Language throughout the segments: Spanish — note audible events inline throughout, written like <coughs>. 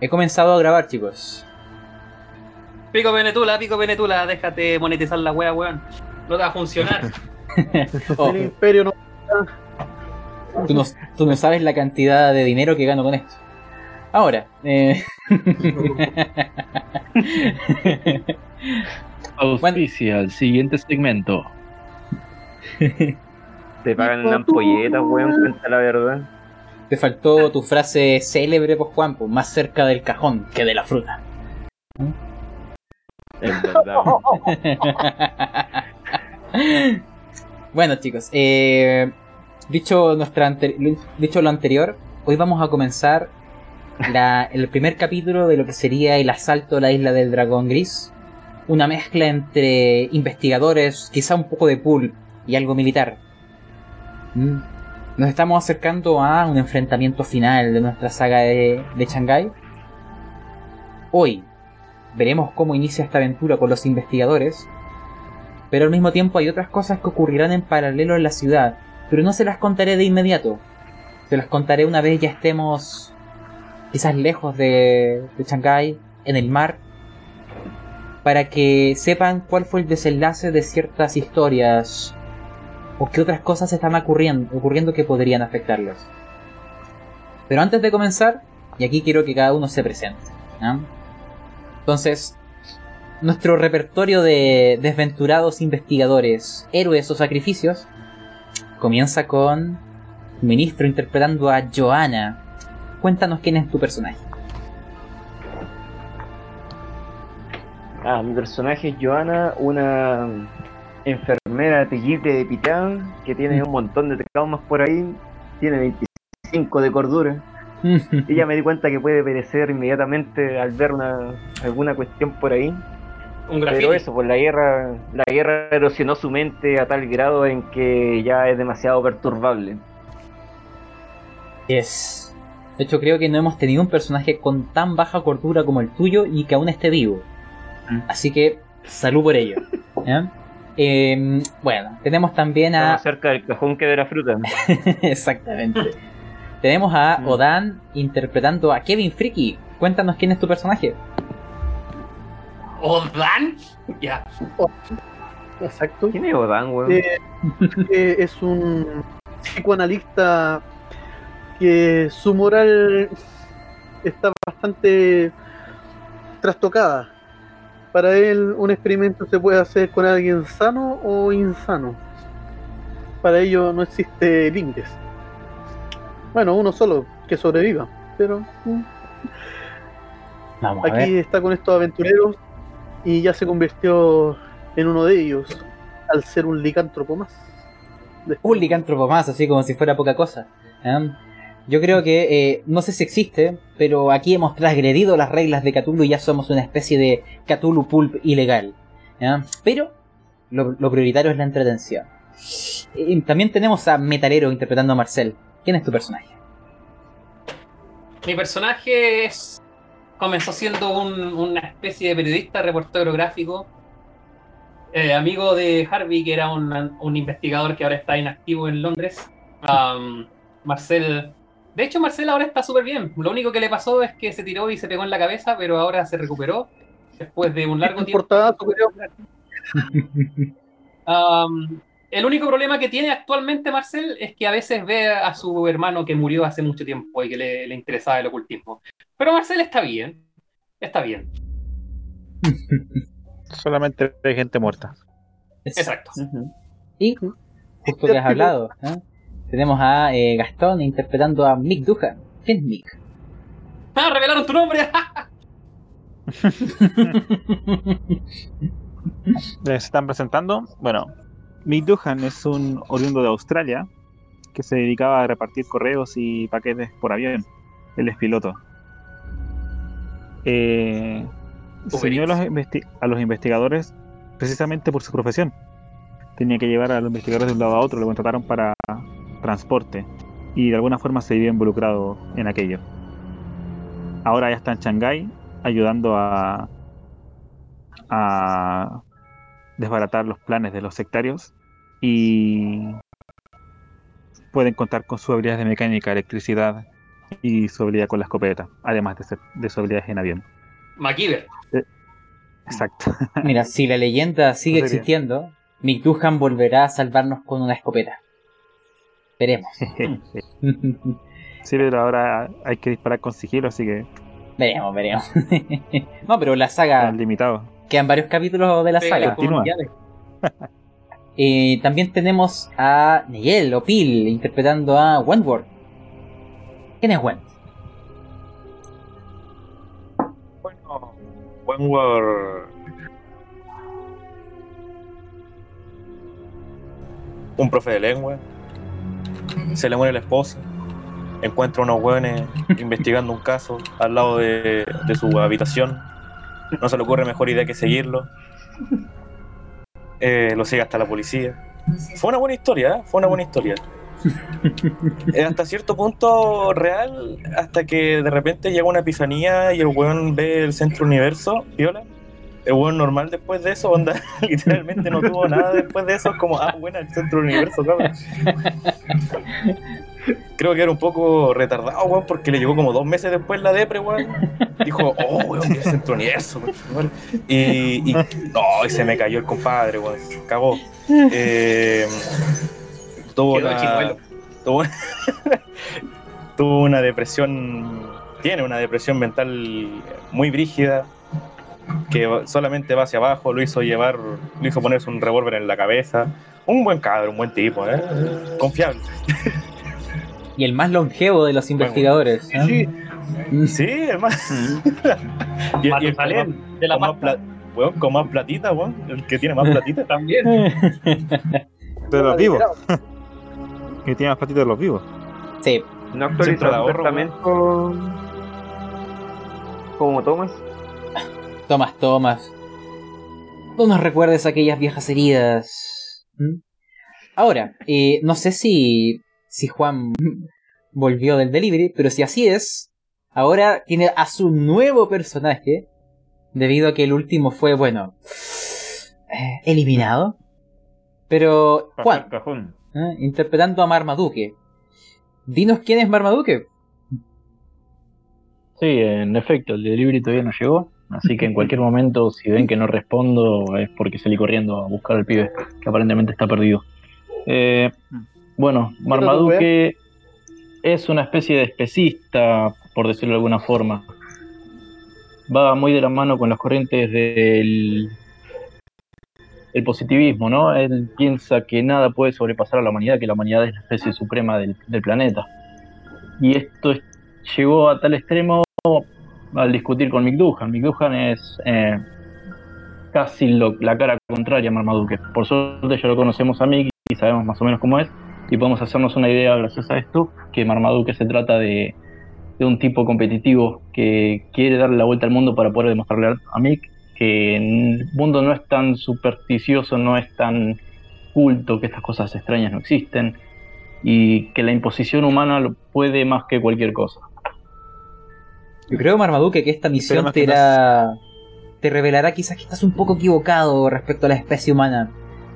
He comenzado a grabar, chicos. Pico Venetula, pico Venetula, déjate monetizar la wea, weón. No te va a funcionar. <laughs> Oh, El imperio no. tú, no, tú no sabes la cantidad de dinero que gano con esto. Ahora, eh... <laughs> Auspicia el siguiente segmento. <laughs> Te pagan en ampolletas, weón, cuenta la verdad. Te faltó tu frase célebre, pues Juan, pues, más cerca del cajón que de la fruta. Es verdad. <laughs> bueno, chicos, eh, dicho, nuestra dicho lo anterior, hoy vamos a comenzar la- el primer capítulo de lo que sería el asalto a la isla del dragón gris. Una mezcla entre investigadores, quizá un poco de pool y algo militar. Mm. Nos estamos acercando a un enfrentamiento final de nuestra saga de, de Shanghai. Hoy veremos cómo inicia esta aventura con los investigadores, pero al mismo tiempo hay otras cosas que ocurrirán en paralelo en la ciudad, pero no se las contaré de inmediato. Se las contaré una vez ya estemos quizás lejos de, de Shanghai, en el mar, para que sepan cuál fue el desenlace de ciertas historias o qué otras cosas están ocurriendo, ocurriendo que podrían afectarlos. Pero antes de comenzar, y aquí quiero que cada uno se presente. Entonces, nuestro repertorio de desventurados investigadores, héroes o sacrificios, comienza con Ministro interpretando a Joanna. Cuéntanos quién es tu personaje. Ah, mi personaje es Joana, una enfermera terrible de Pitán que tiene un montón de traumas por ahí, tiene 25 de cordura. <laughs> Y ya me di cuenta que puede perecer inmediatamente al ver una, alguna cuestión por ahí. Un. Pero eso, pues la guerra, la guerra erosionó su mente a tal grado en que ya es demasiado perturbable. Yes. De hecho, creo que no hemos tenido un personaje con tan baja cordura como el tuyo y que aún esté vivo. Mm. Así que, salud por ello. ¿ya? <laughs> Em, bueno, tenemos también a. Cerca del cajón que de la fruta. <laughs> Exactamente. Tenemos a. Odan interpretando a Kevin Freaky. Cuéntanos quién es tu personaje. ¿Odan? Ya. Exacto. ¿Quién es Odan, weón? Eh, eh, es un psicoanalista que su moral está bastante trastocada. Para él un experimento se puede hacer con alguien sano o insano. Para ello no existe límites. Bueno, uno solo que sobreviva. Pero mm, Vamos aquí está con estos aventureros y ya se convirtió en uno de ellos al ser un licántropo más. Un licántropo más, así como si fuera poca cosa. ¿ya? Yo creo que, eh, no sé si existe, pero aquí hemos transgredido las reglas de Cthulhu y ya somos una especie de Cthulhu Pulp ilegal. Pero lo, prioritario es la entretención. También tenemos a Metalero interpretando a Marcel. ¿Quién es tu personaje? Mi personaje es. Comenzó siendo un- una especie de periodista, reportero gráfico. eh, amigo de Harvey, que era un, investigador que ahora está inactivo en Londres. Marcel. De hecho, Marcel ahora está súper bien. Lo único que le pasó es que se tiró y se pegó en la cabeza, pero ahora se recuperó. Después de un largo tiempo. <laughs> Am, el único problema que tiene actualmente Marcel es que a veces ve a su hermano que murió hace mucho tiempo y que le, le interesaba el ocultismo. Pero Marcel está bien. Está bien. <laughs> Solamente hay gente muerta. Exacto. Y, justo que has hablado, ¿eh? Tenemos a eh, Gastón interpretando a Mick Duhan. ¿Quién es Mick? <laughs> ¡Ah, revelaron tu nombre! <laughs> <laughs> Les están presentando. Bueno, Mick Duhan es un oriundo de Australia que se dedicaba a repartir correos y paquetes por avión. Él es piloto. Eh, se Uber unió a los, a los investigadores precisamente por su profesión. Tenía que llevar a los investigadores de un lado a otro, lo contrataron para transporte y de alguna forma se vio involucrado en aquello. Ahora ya está en Shanghái ayudando a, a desbaratar los planes de los sectarios y pueden contar con sus habilidades de mecánica, electricidad y su habilidad con la escopeta, además de, ser, de su habilidad en avión. MacGyver. Exacto. Mira, si la leyenda sigue Sería. existiendo, Micduhan volverá a salvarnos con una escopeta. Veremos. <laughs> <laughs> sí, pero ahora hay que disparar con sigilo, así que veremos, veremos. <laughs> no, pero la saga. es limitado. Quedan varios capítulos de la saga. con Continúa. Eh, también tenemos a Nigel o Pil interpretando a Wentworth. ¿Quién es Went? Bueno, Wentworth. Un profe de lengua. Se le muere la esposa. Encuentra unos hueones <laughs> investigando un caso al lado de, de su habitación. No se le ocurre mejor idea que seguirlo. Eh, lo sigue hasta la policía. Fue una buena historia, ¿eh? Fue una buena historia. <laughs> Eh, hasta cierto punto real, hasta que de repente llega una epifanía y el weón ve el centro universo, viola. El weón normal después de eso, onda, <laughs> literalmente no tuvo nada después de eso, es como, ah, buena, el centro universo, cabrón. <laughs> Creo que era un poco retardado, weón, porque le llegó como dos meses después la depre, weón. Dijo, oh, weón, el centro universo, weón. Y, y, no, y se me cayó el compadre, weón, se cagó. Eh, tuvo una- tuvo, <laughs> tuvo una depresión, tiene una depresión mental muy brígida, que solamente va hacia abajo, lo hizo llevar, lo hizo ponerse un revólver en la cabeza. Un buen cabrón, un buen tipo, ¿eh? confiable. Y el más longevo de los investigadores. ¿eh? Sí, Sí, hermano. y, y el con más, de la con más con más platita, weón, el que tiene más platita. <laughs> También. <laughs> De los vivos. <laughs> que tiene más platito de los vivos. sí, No actualizó el ahorro, testamento como Thomas. Tomás, Tomás. No nos recuerdes aquellas viejas heridas. ¿Mm? Ahora, eh, no sé si, si Juan <laughs> volvió del delivery, pero si así es, ahora tiene a su nuevo personaje, debido a que el último fue, bueno, eh, eliminado. Pero, Juan. ¿eh? interpretando a Marmaduke. Dinos quién es Marmaduke. Sí, en efecto, el delivery todavía no llegó, así que en cualquier momento, si ven que no respondo, es porque salí corriendo a buscar al pibe, que aparentemente está perdido. Eh, bueno, Marmaduke es una especie de especista, por decirlo de alguna forma. Va muy de la mano con las corrientes del el positivismo, ¿no? Él piensa que nada puede sobrepasar a la humanidad, que la humanidad es la especie suprema del, del planeta. Y esto es- llegó a tal extremo al discutir con McDuhan. McDuhan es eh, casi la cara contraria a Marmaduke. Por suerte ya lo conocemos a Mick y sabemos más o menos cómo es. Y podemos hacernos una idea gracias a esto, que Marmaduke se trata de, de un tipo competitivo que quiere darle la vuelta al mundo para poder demostrarle a Mick que el mundo no es tan supersticioso, no es tan culto, que estas cosas extrañas no existen y que la imposición humana lo puede más que cualquier cosa. Yo creo, Marmaduke, que esta misión te, irá- te revelará quizás que estás un poco equivocado respecto a la especie humana.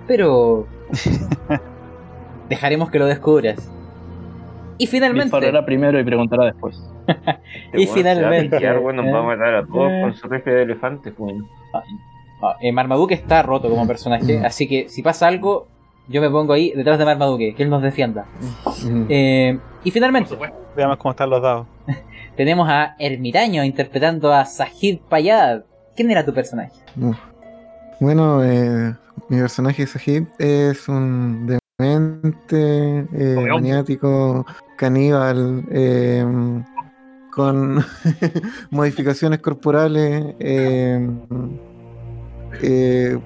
Pero... <laughs> dejaremos que lo descubras. Y finalmente... Disparará primero y preguntará después. <laughs> Y finalmente, bueno, ¿eh? va a matar a todos Eh. con su rifle de elefante, pues. Ah, eh, Marmaduke está roto como personaje, así que si pasa algo, yo me pongo ahí detrás de Marmaduke, que él nos defienda. Eh, y Por finalmente, supuesto. Veamos cómo están los dados. <laughs> tenemos a Ermitaño interpretando a Sahid Payad. ¿Quién era tu personaje? Bueno, eh, mi personaje Sahib es un demente, eh, maniático, caníbal, eh, con <laughs> modificaciones corporales. eh, eh,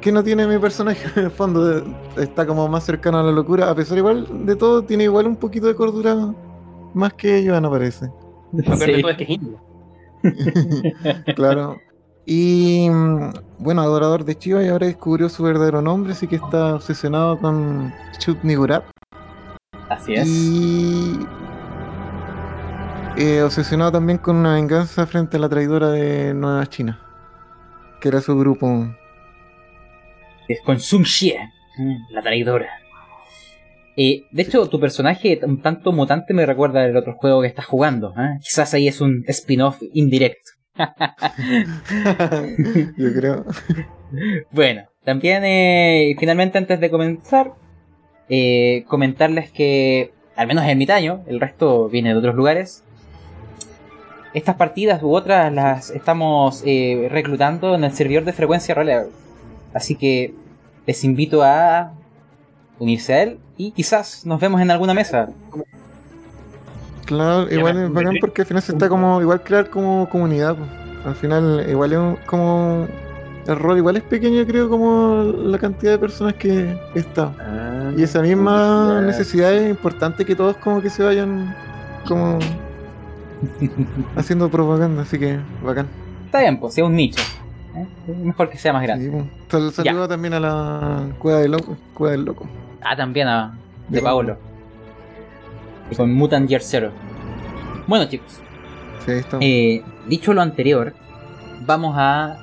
que no tiene mi personaje <laughs> en el fondo, está como más cercano a la locura, a pesar igual de todo, tiene igual un poquito de cordura más que Joana parece. De <laughs> Sí. todo es que es indio. <laughs> claro. Y mm, bueno, adorador de Chiva y ahora descubrió su verdadero nombre, así que está obsesionado con Chut Nigurat. Así es. Y eh, obsesionado también con una venganza frente a la traidora de Nueva China, que era su grupo. Es con Sun Xie, la traidora. Eh, de hecho, tu personaje, un tanto mutante, me recuerda al otro juego que estás jugando. ¿eh? Quizás ahí es un spin-off indirecto. <laughs> Yo creo. <laughs> Bueno, también eh, finalmente antes de comenzar, eh, comentarles que, al menos en Mitaño, el resto viene de otros lugares, estas partidas u otras las estamos eh, reclutando en el servidor de frecuencia roleo. Así que les invito a unirse a él y quizás nos vemos en alguna mesa. Claro, igual es bacán porque al final se está como, igual crear como comunidad. pues. Al final, igual es un- como. El rol igual es pequeño, creo, como la cantidad de personas que está. Ah, Y esa misma necesidad es importante que todos como que se vayan como <laughs> haciendo propaganda, así que bacán. Está bien, pues, si es un nicho. ¿eh? Mejor que sea más grande. Sí, pues. Sal- Saludo también a la Cueva del Loco. Cueva del Loco. Ah, también a de De Paolo. Con Mutant Year Zero. Bueno, chicos, Sí, está. eh, dicho lo anterior, vamos a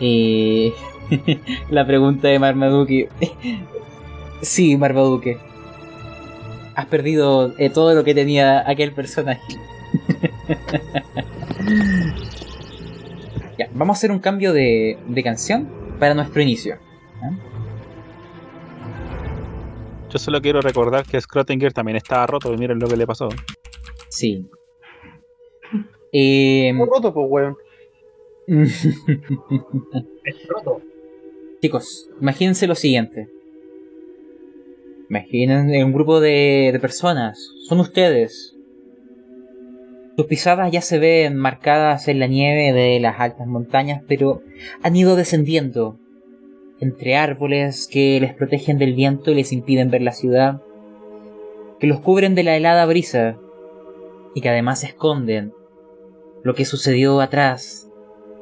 eh, <laughs> la pregunta de Marmaduke. <laughs> sí, Marmaduke. Has perdido eh, todo lo que tenía aquel personaje. <laughs> ya, vamos a hacer un cambio de, de canción para nuestro inicio. Yo solo quiero recordar que Scrottinger también estaba roto y miren lo que le pasó. Sí. Eh, roto, pues, weón. Es <laughs> roto. Chicos, imagínense lo siguiente. Imaginen un grupo de, de personas. Son ustedes. Sus pisadas ya se ven marcadas en la nieve de las altas montañas, pero han ido descendiendo entre árboles que les protegen del viento y les impiden ver la ciudad, que los cubren de la helada brisa y que además esconden lo que sucedió atrás,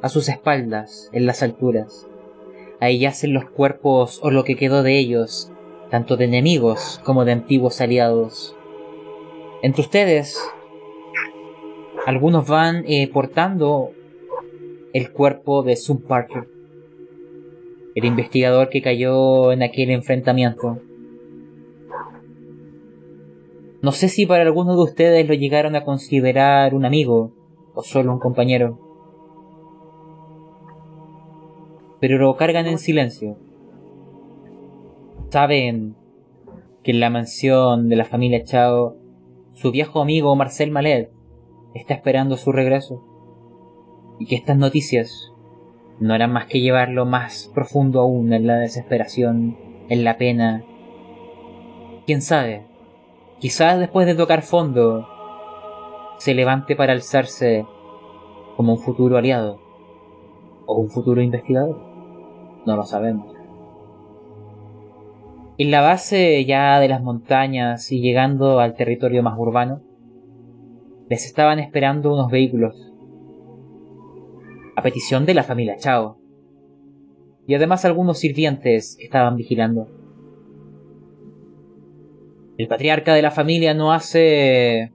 a sus espaldas, en las alturas. Ahí yacen los cuerpos o lo que quedó de ellos, tanto de enemigos como de antiguos aliados. Entre ustedes, algunos van eh, portando el cuerpo de Sub Parker, el investigador que cayó en aquel enfrentamiento. No sé si para algunos de ustedes lo llegaron a considerar un amigo o solo un compañero pero lo cargan en silencio. Saben que en la mansión de la familia Chao, su viejo amigo Marcel Malet está esperando su regreso. Y que estas noticias no harán más que llevarlo más profundo aún en la desesperación, en la pena. Quién sabe, quizás después de tocar fondo, se levante para alzarse como un futuro aliado o un futuro investigador. No lo sabemos. En la base ya de las montañas y llegando al territorio más urbano, les estaban esperando unos vehículos. A petición de la familia Chao. Y además algunos sirvientes que estaban vigilando. El patriarca de la familia no hace...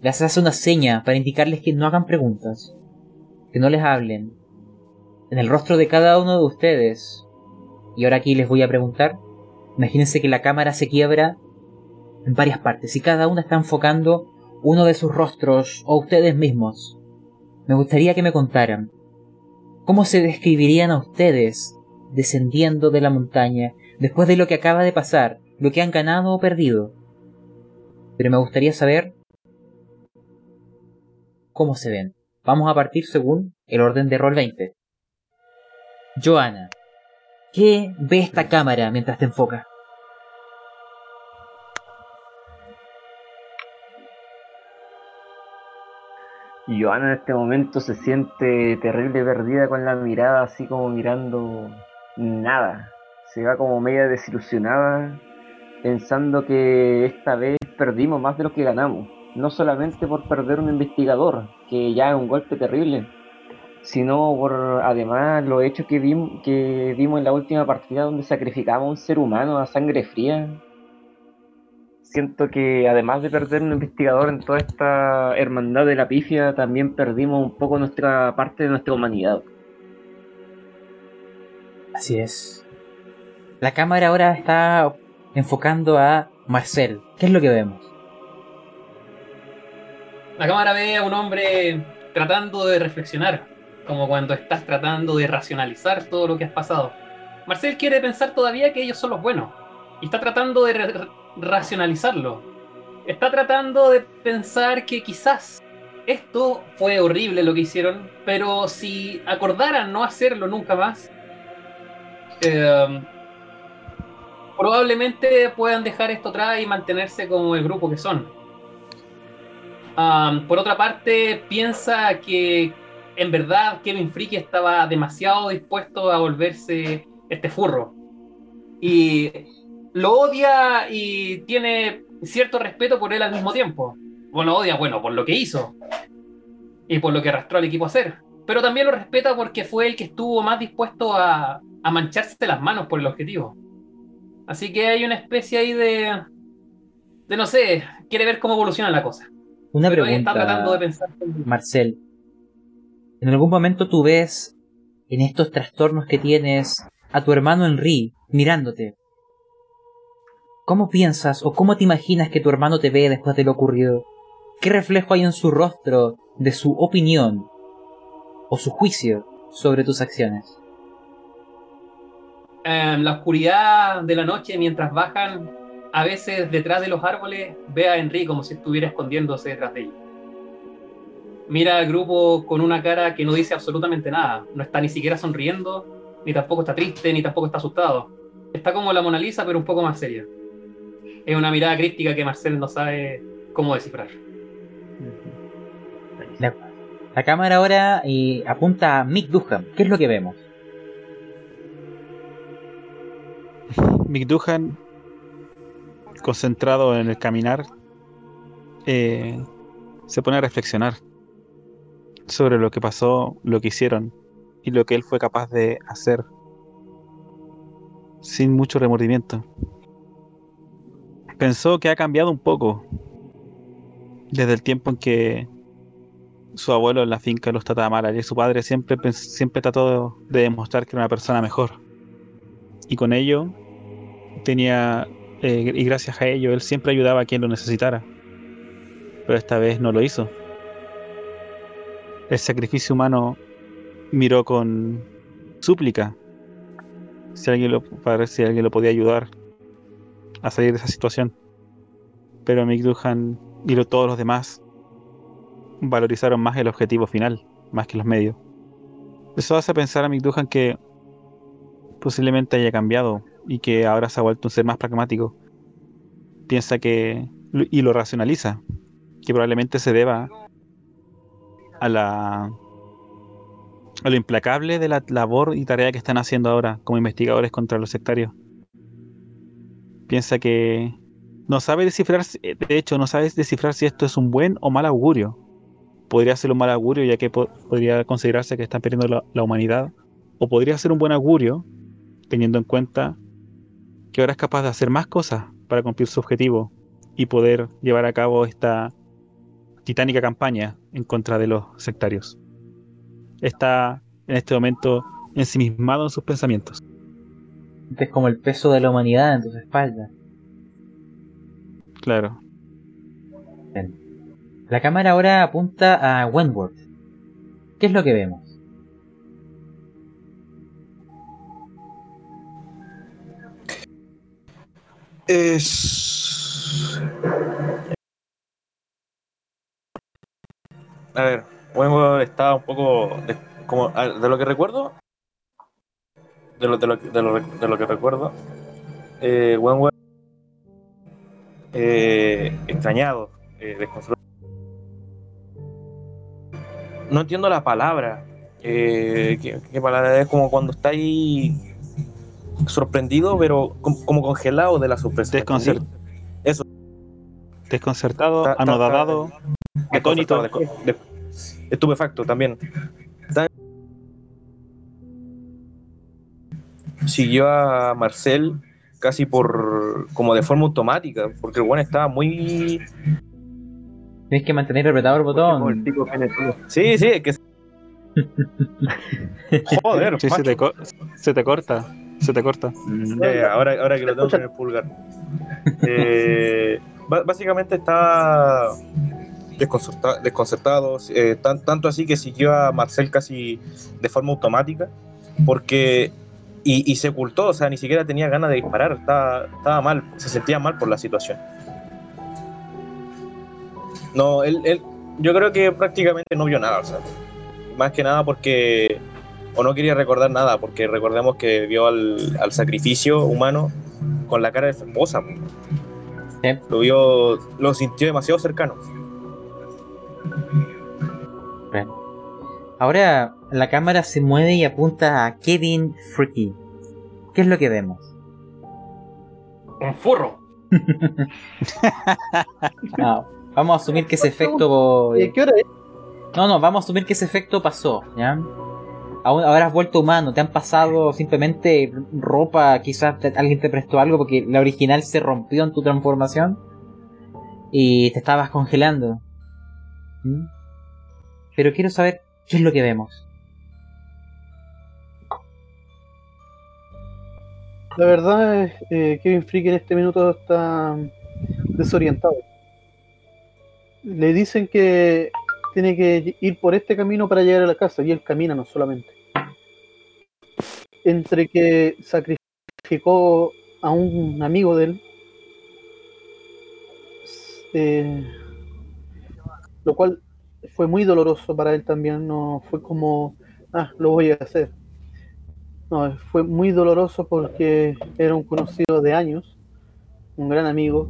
Les hace una seña para indicarles que no hagan preguntas. Que no les hablen, en el rostro de cada uno de ustedes. Y ahora aquí les voy a preguntar. Imagínense que la cámara se quiebra en varias partes y cada una está enfocando uno de sus rostros o ustedes mismos. Me gustaría que me contaran cómo se describirían a ustedes descendiendo de la montaña después de lo que acaba de pasar, lo que han ganado o perdido. Pero me gustaría saber cómo se ven. Vamos a partir según el orden de rol 20. Joana, ¿qué ve esta cámara mientras te enfoca? Joana en este momento se siente terrible perdida con la mirada así como mirando nada. Se va como media desilusionada pensando que esta vez perdimos más de lo que ganamos. No solamente por perder un investigador, que ya es un golpe terrible, sino por además los hechos que, vim- que vimos en la última partida donde sacrificamos a un ser humano a sangre fría. Siento que además de perder un investigador en toda esta hermandad de la pifia, también perdimos un poco nuestra parte de nuestra humanidad. Así es. La cámara ahora está enfocando a Marcel, ¿qué es lo que vemos? La cámara ve a un hombre tratando de reflexionar, como cuando estás tratando de racionalizar todo lo que has pasado. Marcel quiere pensar todavía que ellos son los buenos y está tratando de racionalizarlo. Está tratando de pensar que quizás esto fue horrible lo que hicieron, pero si acordaran no hacerlo nunca más, eh, probablemente puedan dejar esto atrás y mantenerse como el grupo que son. Por otra parte, piensa que en verdad Kevin Friki estaba demasiado dispuesto a volverse este furro. Y lo odia y tiene cierto respeto por él al mismo tiempo. Bueno, lo odia, bueno, por lo que hizo. Y por lo que arrastró al equipo a hacer. Pero también lo respeta porque fue el que estuvo más dispuesto a, a mancharse las manos por el objetivo. Así que hay una especie ahí de... De no sé, quiere ver cómo evoluciona la cosa. Una Pero ahí está tratando de pregunta, pensar. Marcel. ¿En algún momento tú ves en estos trastornos que tienes a tu hermano Henry mirándote? ¿Cómo piensas o cómo te imaginas que tu hermano te ve después de lo ocurrido? ¿Qué reflejo hay en su rostro de su opinión o su juicio sobre tus acciones? En la oscuridad de la noche, mientras bajan, a veces detrás de los árboles, ve a Henry como si estuviera escondiéndose detrás de ellos. Mira al grupo con una cara que no dice absolutamente nada. No está ni siquiera sonriendo, ni tampoco está triste, ni tampoco está asustado. Está como la Mona Lisa, pero un poco más seria. Es una mirada críptica que Marcel no sabe cómo descifrar. La, la cámara ahora eh, apunta a Mick Duham. ¿Qué es lo que vemos? <laughs> Mick Duhan, concentrado en el caminar, eh, se pone a reflexionar sobre lo que pasó, lo que hicieron y lo que él fue capaz de hacer sin mucho remordimiento. Pensó que ha cambiado un poco desde el tiempo en que su abuelo en la finca los trataba mal y su padre siempre, siempre trató de demostrar que era una persona mejor. Y con ello tenía, eh, y gracias a ello, él siempre ayudaba a quien lo necesitara. Pero esta vez no lo hizo. El sacrificio humano miró con súplica si alguien lo, para ver si alguien lo podía ayudar a salir de esa situación. Pero Mick Duhan y lo- todos los demás valorizaron más el objetivo final, más que los medios. Eso hace pensar a Mick Duhan que posiblemente haya cambiado y que ahora se ha vuelto un ser más pragmático. Piensa que y lo racionaliza, que probablemente se deba a la a lo implacable de la labor y tarea que están haciendo ahora como investigadores contra los sectarios. Piensa que no sabe descifrar, si- de hecho, no sabe descifrar si esto es un buen o mal augurio. Podría ser un mal augurio ya que po- podría considerarse que están perdiendo la humanidad. O podría ser un buen augurio teniendo en cuenta que ahora es capaz de hacer más cosas para cumplir su objetivo y poder llevar a cabo esta titánica campaña en contra de los sectarios. Está en este momento ensimismado en sus pensamientos. Es como el peso de la humanidad en tus espaldas. Claro. La cámara ahora apunta a Wentworth. ¿Qué es lo que vemos? Es. A ver, Wentworth está un poco. De, como, de lo que recuerdo. De lo, de lo, de lo, de lo que recuerdo. Eh, eh, extrañado. eh. No entiendo la palabra. Eh, ¿qué, qué palabra es? Como cuando está ahí sorprendido, pero como, como congelado de la sorpresa. Eso. Desconcertado, Ta- ta- anodadado, atónito. Desco- estupefacto también. Siguió a Marcel casi por como de forma automática, porque el bueno estaba muy Tienes que mantener apretado el botón. sí, sí, es que <laughs> joder, Sí, se te, co- se te corta. Se te corta. Mm, ahora, ahora que lo tengo en el pulgar. Eh, básicamente estaba desconcerta- desconcertado, eh, tan- tanto así que siguió a Marcel casi de forma automática, porque y, y se ocultó, o sea, ni siquiera tenía ganas de disparar, estaba, estaba mal, se sentía mal por la situación. No, él, él, yo creo que prácticamente no vio nada, o sea, más que nada porque o no quería recordar nada, porque recordemos que vio al, al sacrificio humano con la cara de su esposa. Lo vio, lo sintió demasiado cercano. Ahora la cámara se mueve y apunta a Kevin Freaky. ¿Qué es lo que vemos? Un furro. <laughs> Ah, vamos a asumir que ese efecto. Eh, ¿Qué hora es? No, no, vamos a asumir que ese efecto pasó, ¿ya? Ahora has vuelto humano, te han pasado simplemente ropa, quizás te- alguien te prestó algo porque la original se rompió en tu transformación y te estabas congelando. ¿Mm? Pero quiero saber qué es lo que vemos. La verdad es eh, Kevin Freak en este minuto está desorientado. Le dicen que tiene que ir por este camino para llegar a la casa y él camina no solamente. Entre que sacrificó a un amigo de él, eh, lo cual fue muy doloroso para él también, no fue como, ah, lo voy a hacer. No, fue muy doloroso porque era un conocido de años, un gran amigo.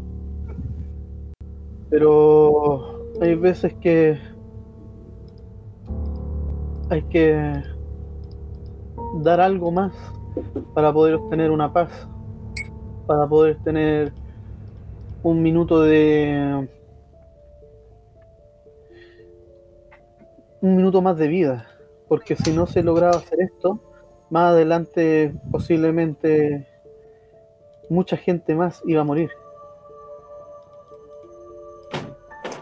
Pero hay veces que hay que dar algo más para poder obtener una paz, para poder tener un minuto de un minuto más de vida, porque si no se lograba hacer esto, más adelante posiblemente mucha gente más iba a morir.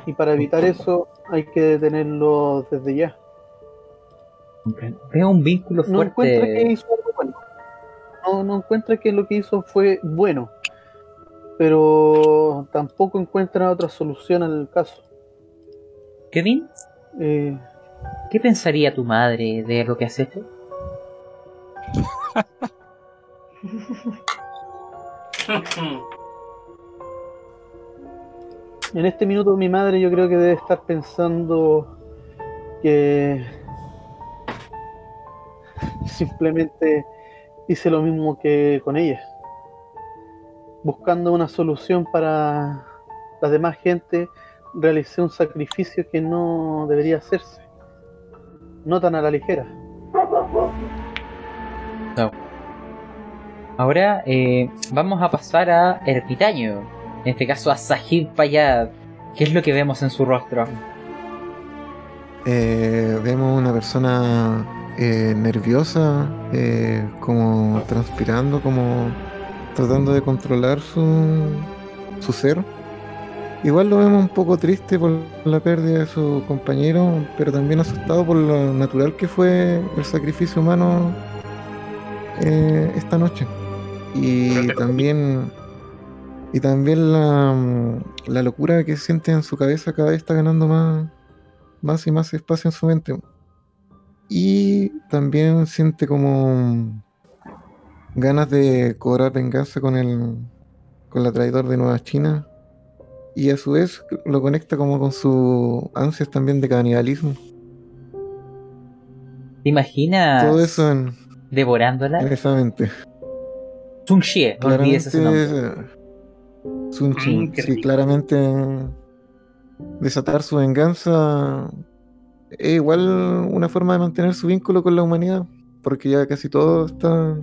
Y para evitar eso hay que detenerlo desde ya. Veo un vínculo No encuentra que fuerte. hizo algo bueno. No, no encuentra que lo que hizo fue bueno. Pero tampoco encuentra otra solución al caso. Kevin, Eh, ¿qué pensaría tu madre de lo que has hecho? <laughs> En este minuto mi madre yo creo que debe estar pensando que simplemente hice lo mismo que con ella. Buscando una solución para la demás gente, realicé un sacrificio que no debería hacerse. No tan a la ligera. Ahora eh, vamos a pasar a Ermitaño. En este caso a Sahib Payad. ¿Qué es lo que vemos en su rostro? Eh, vemos una persona eh, nerviosa, eh, como transpirando, como tratando de controlar su, su ser. Igual lo vemos un poco triste por la pérdida de su compañero, pero también asustado por lo natural que fue el sacrificio humano eh, esta noche. Y también, y también la, la locura que siente en su cabeza cada vez está ganando más, más y más espacio en su mente. Y también siente como ganas de cobrar venganza con el con la traidor de Nueva China. Y a su vez lo conecta como con sus ansias también de canibalismo. ¿Te imaginas Todo eso en, devorándola? en esa mente. Sun Xie, no olvides ese nombre. Claramente, Sun Tzu, Mm, qué sí, rico. claramente desatar su venganza es igual una forma de mantener su vínculo con la humanidad, porque ya casi todo está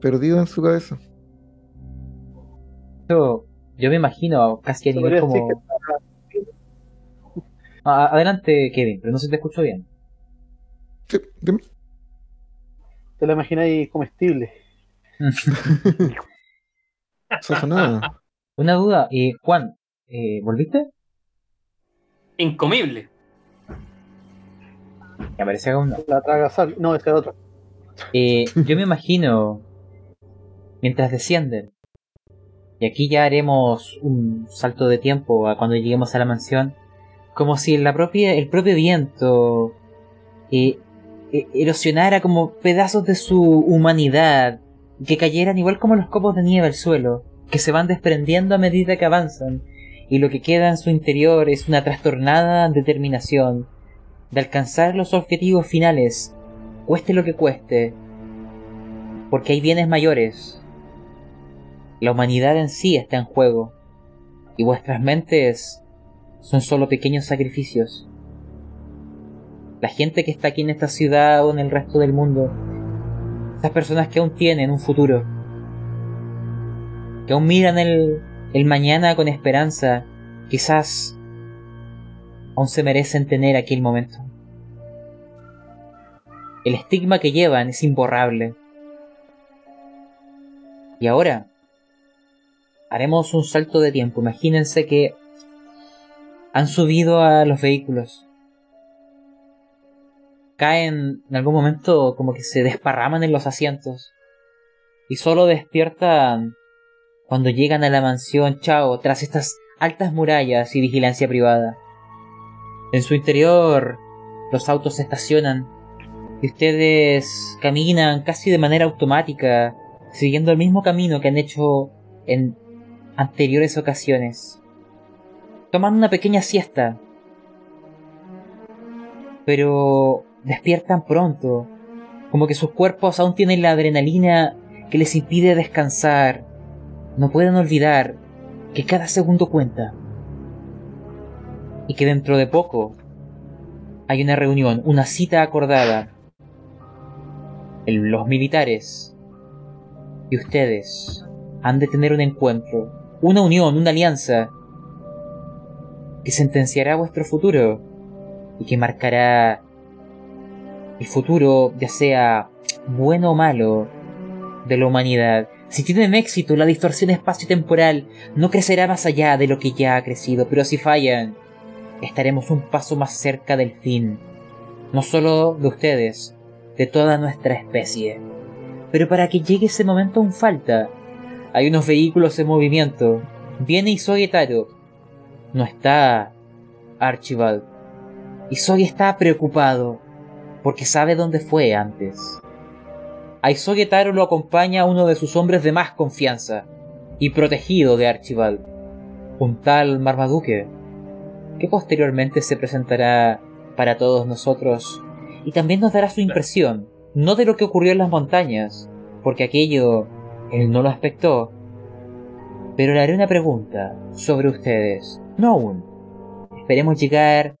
perdido en su cabeza. Yo, yo me imagino casi a nivel como... Ah, adelante, Kevin, pero no se te escuchó bien. Sí, dime. Te la imagináis comestible. <laughs> Sazonada. Una duda, eh, Juan, eh, ¿volviste? Incomible. Me parece que aún no. La traga sal. No, esa es otra. Eh, yo me imagino mientras descienden. Y aquí ya haremos un salto de tiempo a cuando lleguemos a la mansión, como si la propia, el propio viento eh, eh, erosionara como pedazos de su humanidad, que cayeran igual como los copos de nieve al suelo, que se van desprendiendo a medida que avanzan, y lo que queda en su interior es una trastornada determinación de alcanzar los objetivos finales, cueste lo que cueste, porque hay bienes mayores. La humanidad en sí está en juego, y vuestras mentes son solo pequeños sacrificios. La gente que está aquí en esta ciudad o en el resto del mundo, esas personas que aún tienen un futuro, que aún miran el, el mañana con esperanza, quizás aún se merecen tener aquel momento. El estigma que llevan es imborrable. Y ahora haremos un salto de tiempo. Imagínense que han subido a los vehículos. Caen en algún momento como que se desparraman en los asientos. Y solo despiertan cuando llegan a la mansión Chao tras estas altas murallas y vigilancia privada. En su interior los autos se estacionan y ustedes caminan casi de manera automática, siguiendo el mismo camino que han hecho en anteriores ocasiones. Toman una pequeña siesta, pero despiertan pronto, como que sus cuerpos aún tienen la adrenalina que les impide descansar. No pueden olvidar que cada segundo cuenta. Y que dentro de poco hay una reunión, una cita acordada. los militares y ustedes han de tener un encuentro, una unión, una alianza que sentenciará vuestro futuro y que marcará el futuro, ya sea bueno o malo, de la humanidad. Si tienen éxito, la distorsión espacio-temporal no crecerá más allá de lo que ya ha crecido, pero si fallan, estaremos un paso más cerca del fin. No solo de ustedes, de toda nuestra especie. Pero para que llegue ese momento aún falta. Hay unos vehículos en movimiento. Viene Isogi Taro. No está Archibald. Isogi está preocupado porque sabe dónde fue antes. A Isogi Taro lo acompaña uno de sus hombres de más confianza y protegido de Archibald, un tal Marmaduke, que posteriormente se presentará para todos nosotros y también nos dará su impresión, no de lo que ocurrió en las montañas, porque aquello él no lo expectó, pero le haré una pregunta sobre ustedes, no aún. Esperemos llegar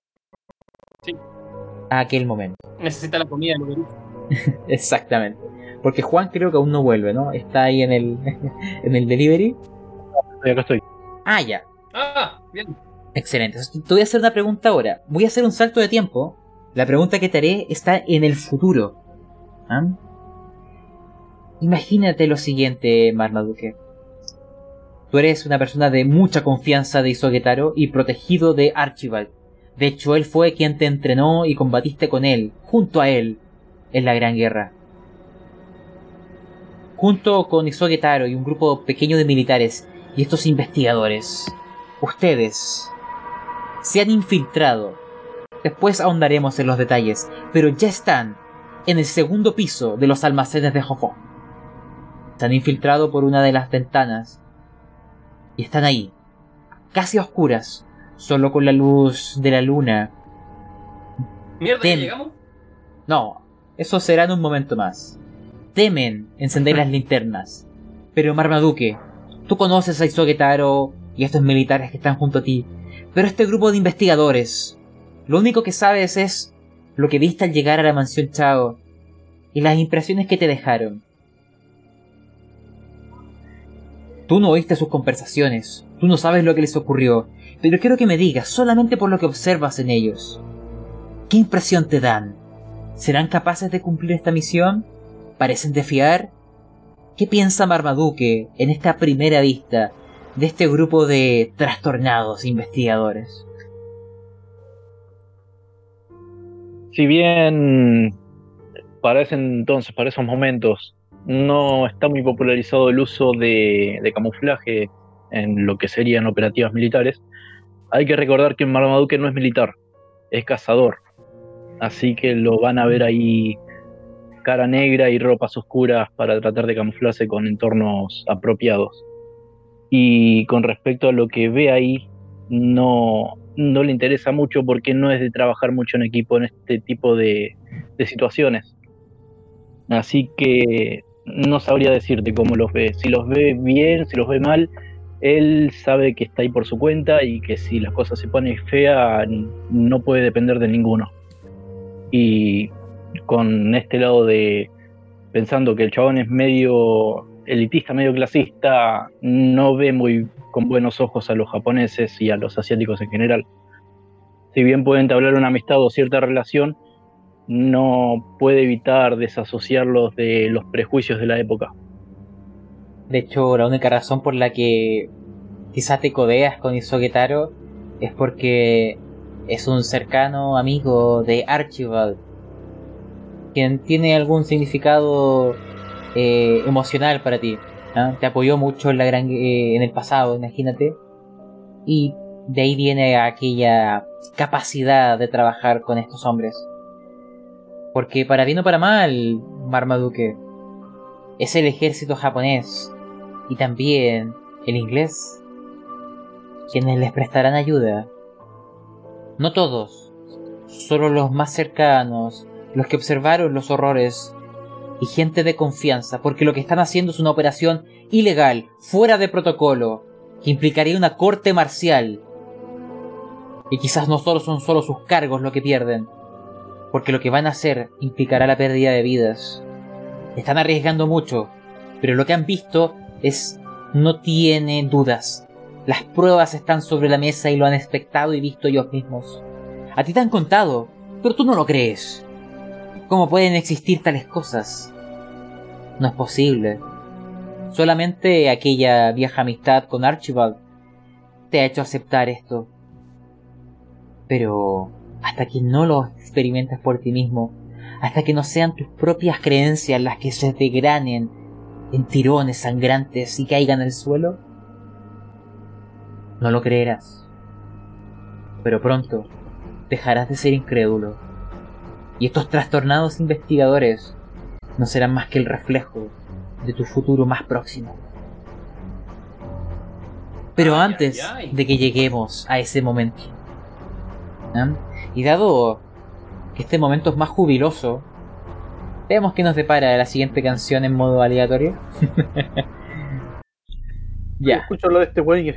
a aquel momento. Necesita la comida, lo <laughs> Exactamente. Porque Juan creo que aún no vuelve, ¿no? Está ahí en el, <laughs> en el delivery. acá estoy. Ah, ya. Ah, bien. Excelente. Te voy a hacer una pregunta ahora. Voy a hacer un salto de tiempo. La pregunta que te haré está en el futuro. ¿Ah? Imagínate lo siguiente, Marmaduke. Tú eres una persona de mucha confianza de Isogetaro y protegido de Archibald. De hecho, él fue quien te entrenó y combatiste con él, junto a él, en la Gran Guerra. Junto con Isogetaro y un grupo pequeño de militares y estos investigadores, ustedes se han infiltrado. Después ahondaremos en los detalles, pero ya están en el segundo piso de los almacenes de Jofo. Se han infiltrado por una de las ventanas y están ahí, casi a oscuras, solo con la luz de la luna. ¿Mierda, ¿ya llegamos? No, eso será en un momento más. Temen encender las linternas. Pero Marmaduke, tú conoces a Isogetaro y a estos militares que están junto a ti. Pero este grupo de investigadores, lo único que sabes es lo que viste al llegar a la mansión Chao y las impresiones que te dejaron. Tú no oíste sus conversaciones, tú no sabes lo que les ocurrió, pero quiero que me digas, solamente por lo que observas en ellos, ¿qué impresión te dan? ¿Serán capaces de cumplir esta misión? ¿Parecen de fiar? ¿Qué piensa Marmaduke en esta primera vista de este grupo de trastornados investigadores? Si bien para ese entonces, para esos momentos, no está muy popularizado el uso de, camuflaje en lo que serían operativas militares. Hay que recordar que Marmaduke no es militar, es cazador. Así que lo van a ver ahí cara negra y ropas oscuras para tratar de camuflarse con entornos apropiados. Y con respecto a lo que ve ahí, no, no le interesa mucho porque no es de trabajar mucho en equipo en este tipo de, de situaciones. Así que no sabría decirte cómo los ve. Si los ve bien, si los ve mal, él sabe que está ahí por su cuenta y que si las cosas se ponen feas, no puede depender de ninguno. Y con este lado de pensando que el chabón es medio elitista, medio clasista, no ve muy con buenos ojos a los japoneses y a los asiáticos en general. Si bien pueden entablar una amistad o cierta relación, no puede evitar desasociarlos de los prejuicios de la época. De hecho, la única razón por la que quizás te codeas con Isogetaro es porque es un cercano amigo de Archibald, quien tiene algún significado eh, emocional para ti. Te apoyó mucho eh, en el pasado, imagínate. Y de ahí viene aquella capacidad de trabajar con estos hombres. Porque para bien o para mal, Marmaduke, es el ejército japonés y también el inglés quienes les prestarán ayuda. No todos, solo los más cercanos, los que observaron los horrores y gente de confianza, porque lo que están haciendo es una operación ilegal, fuera de protocolo, que implicaría una corte marcial. Y quizás no solo son solo sus cargos lo que pierden, porque lo que van a hacer implicará la pérdida de vidas. Están arriesgando mucho, pero lo que han visto es no tiene dudas. Las pruebas están sobre la mesa y lo han espectado y visto ellos mismos. A ti te han contado, pero tú no lo crees. ¿Cómo pueden existir tales cosas? No es posible. Solamente aquella vieja amistad con Archibald te ha hecho aceptar esto. Pero hasta que no lo experimentes por ti mismo, hasta que no sean tus propias creencias las que se degranen en tirones sangrantes y caigan al suelo, no lo creerás. Pero pronto dejarás de ser incrédulo, y estos trastornados investigadores no serán más que el reflejo de tu futuro más próximo. Pero antes de que lleguemos a ese momento, ¿eh? Y dado que este momento es más jubiloso, veamos qué nos depara la siguiente canción en modo aleatorio. <laughs> ya. Escucho lo de este weón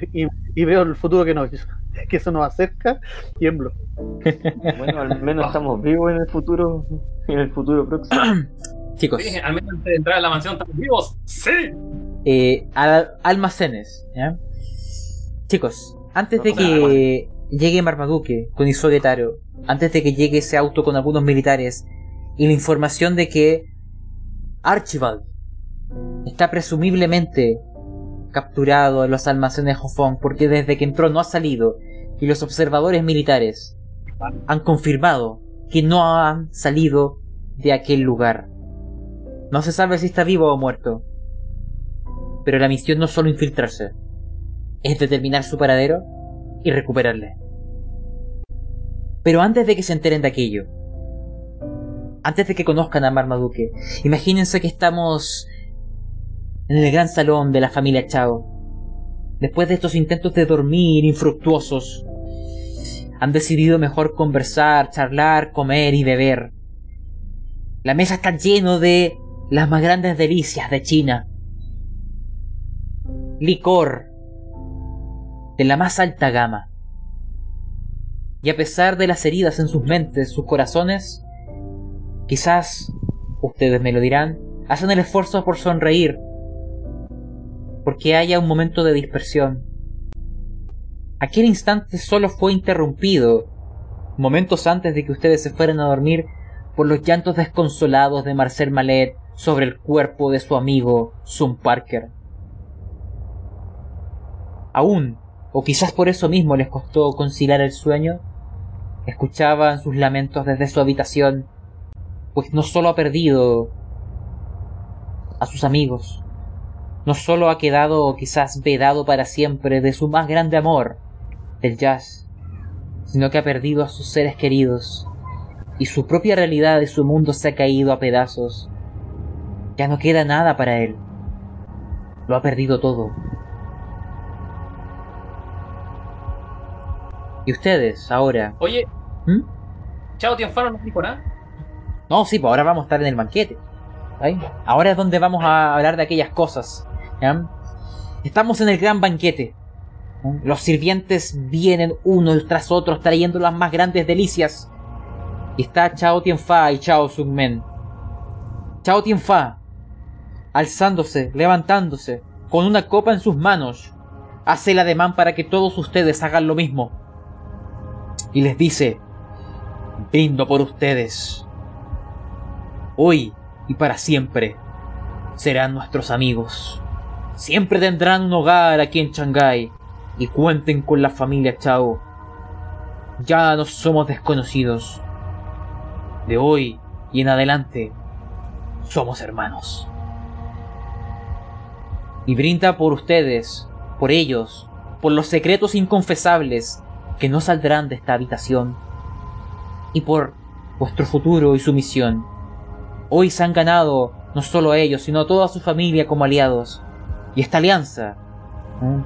y, veo el futuro que, nos, <laughs> que se nos acerca, tiemblo. <laughs> bueno, al menos estamos vivos en el futuro, en el futuro próximo. <clears throat> Chicos. al menos antes de entrar a la mansión estamos vivos. Sí. Eh, almacenes, ¿ya? Chicos, antes de que llegue Marmaduke con Isogetaro, antes de que llegue ese auto con algunos militares, y la información de que Archibald está presumiblemente capturado en los almacenes Hofong porque desde que entró no ha salido y los observadores militares han confirmado que no han salido de aquel lugar. No se sabe si está vivo o muerto. Pero la misión no es solo infiltrarse, es determinar su paradero y recuperarle. Pero antes de que se enteren de aquello, antes de que conozcan a Marmaduke, imagínense que estamos en el gran salón de la familia Chao. Después de estos intentos de dormir infructuosos, han decidido mejor conversar, charlar, comer y beber. La mesa está lleno de las más grandes delicias de China. Licor, de la más alta gama. Y a pesar de las heridas en sus mentes, sus corazones, quizás, ustedes me lo dirán, hacen el esfuerzo por sonreír, porque haya un momento de dispersión. Aquel instante solo fue interrumpido, momentos antes de que ustedes se fueran a dormir, por los llantos desconsolados de Marcel Mallet sobre el cuerpo de su amigo Sun Parker. Aún o quizás por eso mismo les costó conciliar el sueño, escuchaban sus lamentos desde su habitación, pues no solo ha perdido a sus amigos. No solo ha quedado quizás vedado para siempre de su más grande amor, el jazz, sino que ha perdido a sus seres queridos y su propia realidad de su mundo se ha caído a pedazos. Ya no queda nada para él. Lo ha perdido todo. ¿Y ustedes, ahora? Oye, ¿Mm? Chao Tianfano no dijo nada. No, sí, pues ahora vamos a estar en el banquete. ¿Ahí? Ahora es donde vamos a hablar de aquellas cosas. ¿ya? Estamos en el gran banquete. Los sirvientes vienen unos tras otros trayendo las más grandes delicias. Y está Chao Tianfa y Chao Sungmen. Chao Tianfa, alzándose, levantándose, con una copa en sus manos, hace el ademán para que todos ustedes hagan lo mismo. Y les dice, brindo por ustedes. Hoy y para siempre serán nuestros amigos. Siempre tendrán un hogar aquí en Shanghái y cuenten con la familia Chao. Ya no somos desconocidos. De hoy y en adelante somos hermanos. Y brinda por ustedes, por ellos, por los secretos inconfesables que no saldrán de esta habitación y por vuestro futuro y su misión. Hoy se han ganado no solo a ellos, sino a toda su familia como aliados. Y esta alianza ¿eh?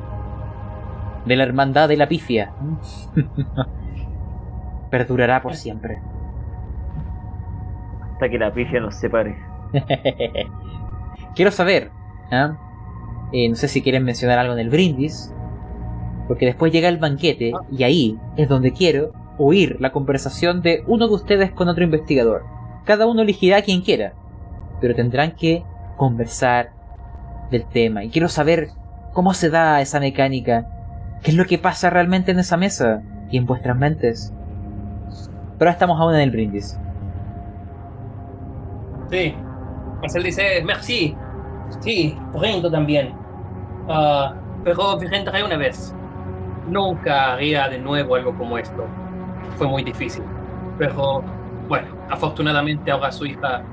de la hermandad de la pifia <laughs> perdurará por siempre. Hasta que la pifia nos separe. <laughs> Quiero saber, ¿ah? Eh, no sé si quieren mencionar algo en el brindis, porque después llega el banquete y ahí es donde quiero oír la conversación de uno de ustedes con otro investigador. Cada uno elegirá a quien quiera, pero tendrán que conversar del tema. Y quiero saber cómo se da esa mecánica, qué es lo que pasa realmente en esa mesa y en vuestras mentes. Pero ahora estamos aún en el brindis. Sí. Marcel dice, merci. Sí, brindo también. Ah, pero vendré una vez. Nunca haría de nuevo algo como esto. Fue muy difícil. Pero, bueno, afortunadamente ahora su hija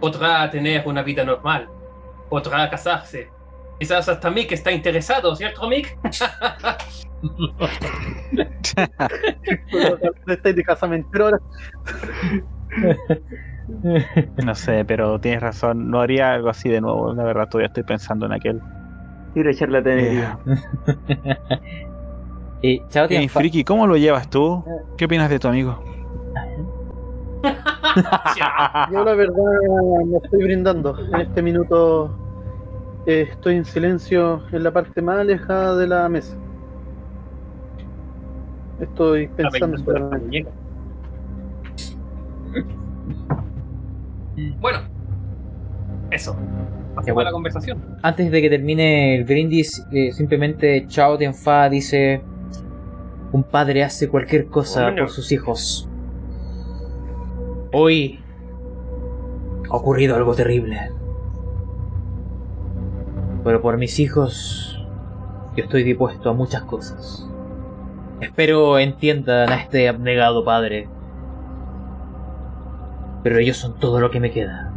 podrá tener una vida normal. Podrá casarse. Quizás hasta Mick está interesado, ¿cierto, Mick? <laughs> Estáis de casamentero ahora. No sé, pero tienes razón. No haría algo así de nuevo. La verdad, todavía estoy pensando en aquel. Tiro charlatanería. <laughs> Eh, chao, Hey, Tianfa. Friki, ¿cómo lo llevas tú? ¿Qué opinas de tu amigo? <laughs> Yo la verdad no estoy brindando. En este minuto eh, estoy en silencio en la parte más alejada de la mesa. Estoy pensando solamente. Bueno, eso. A bueno. la conversación. Antes de que termine el brindis, eh, simplemente Chao Tianfa dice: Un padre hace cualquier cosa Bueno. por sus hijos. Hoy ha ocurrido algo terrible. Pero por mis hijos, yo estoy dispuesto a muchas cosas. Espero entiendan a este abnegado padre. Pero ellos son todo lo que me queda.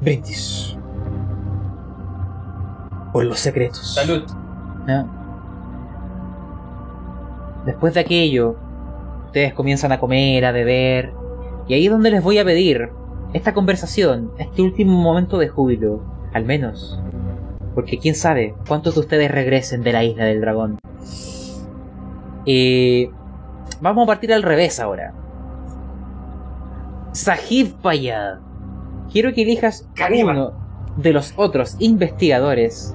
Brindis. Por los secretos. Salud. ¿ya? Después de aquello, ustedes comienzan a comer, a beber, y ahí es donde les voy a pedir esta conversación, este último momento de júbilo, al menos. Porque quién sabe cuántos de ustedes regresen de la isla del dragón. Eh, vamos a partir al revés ahora. Sahib Payad. Quiero que elijas uno de los otros investigadores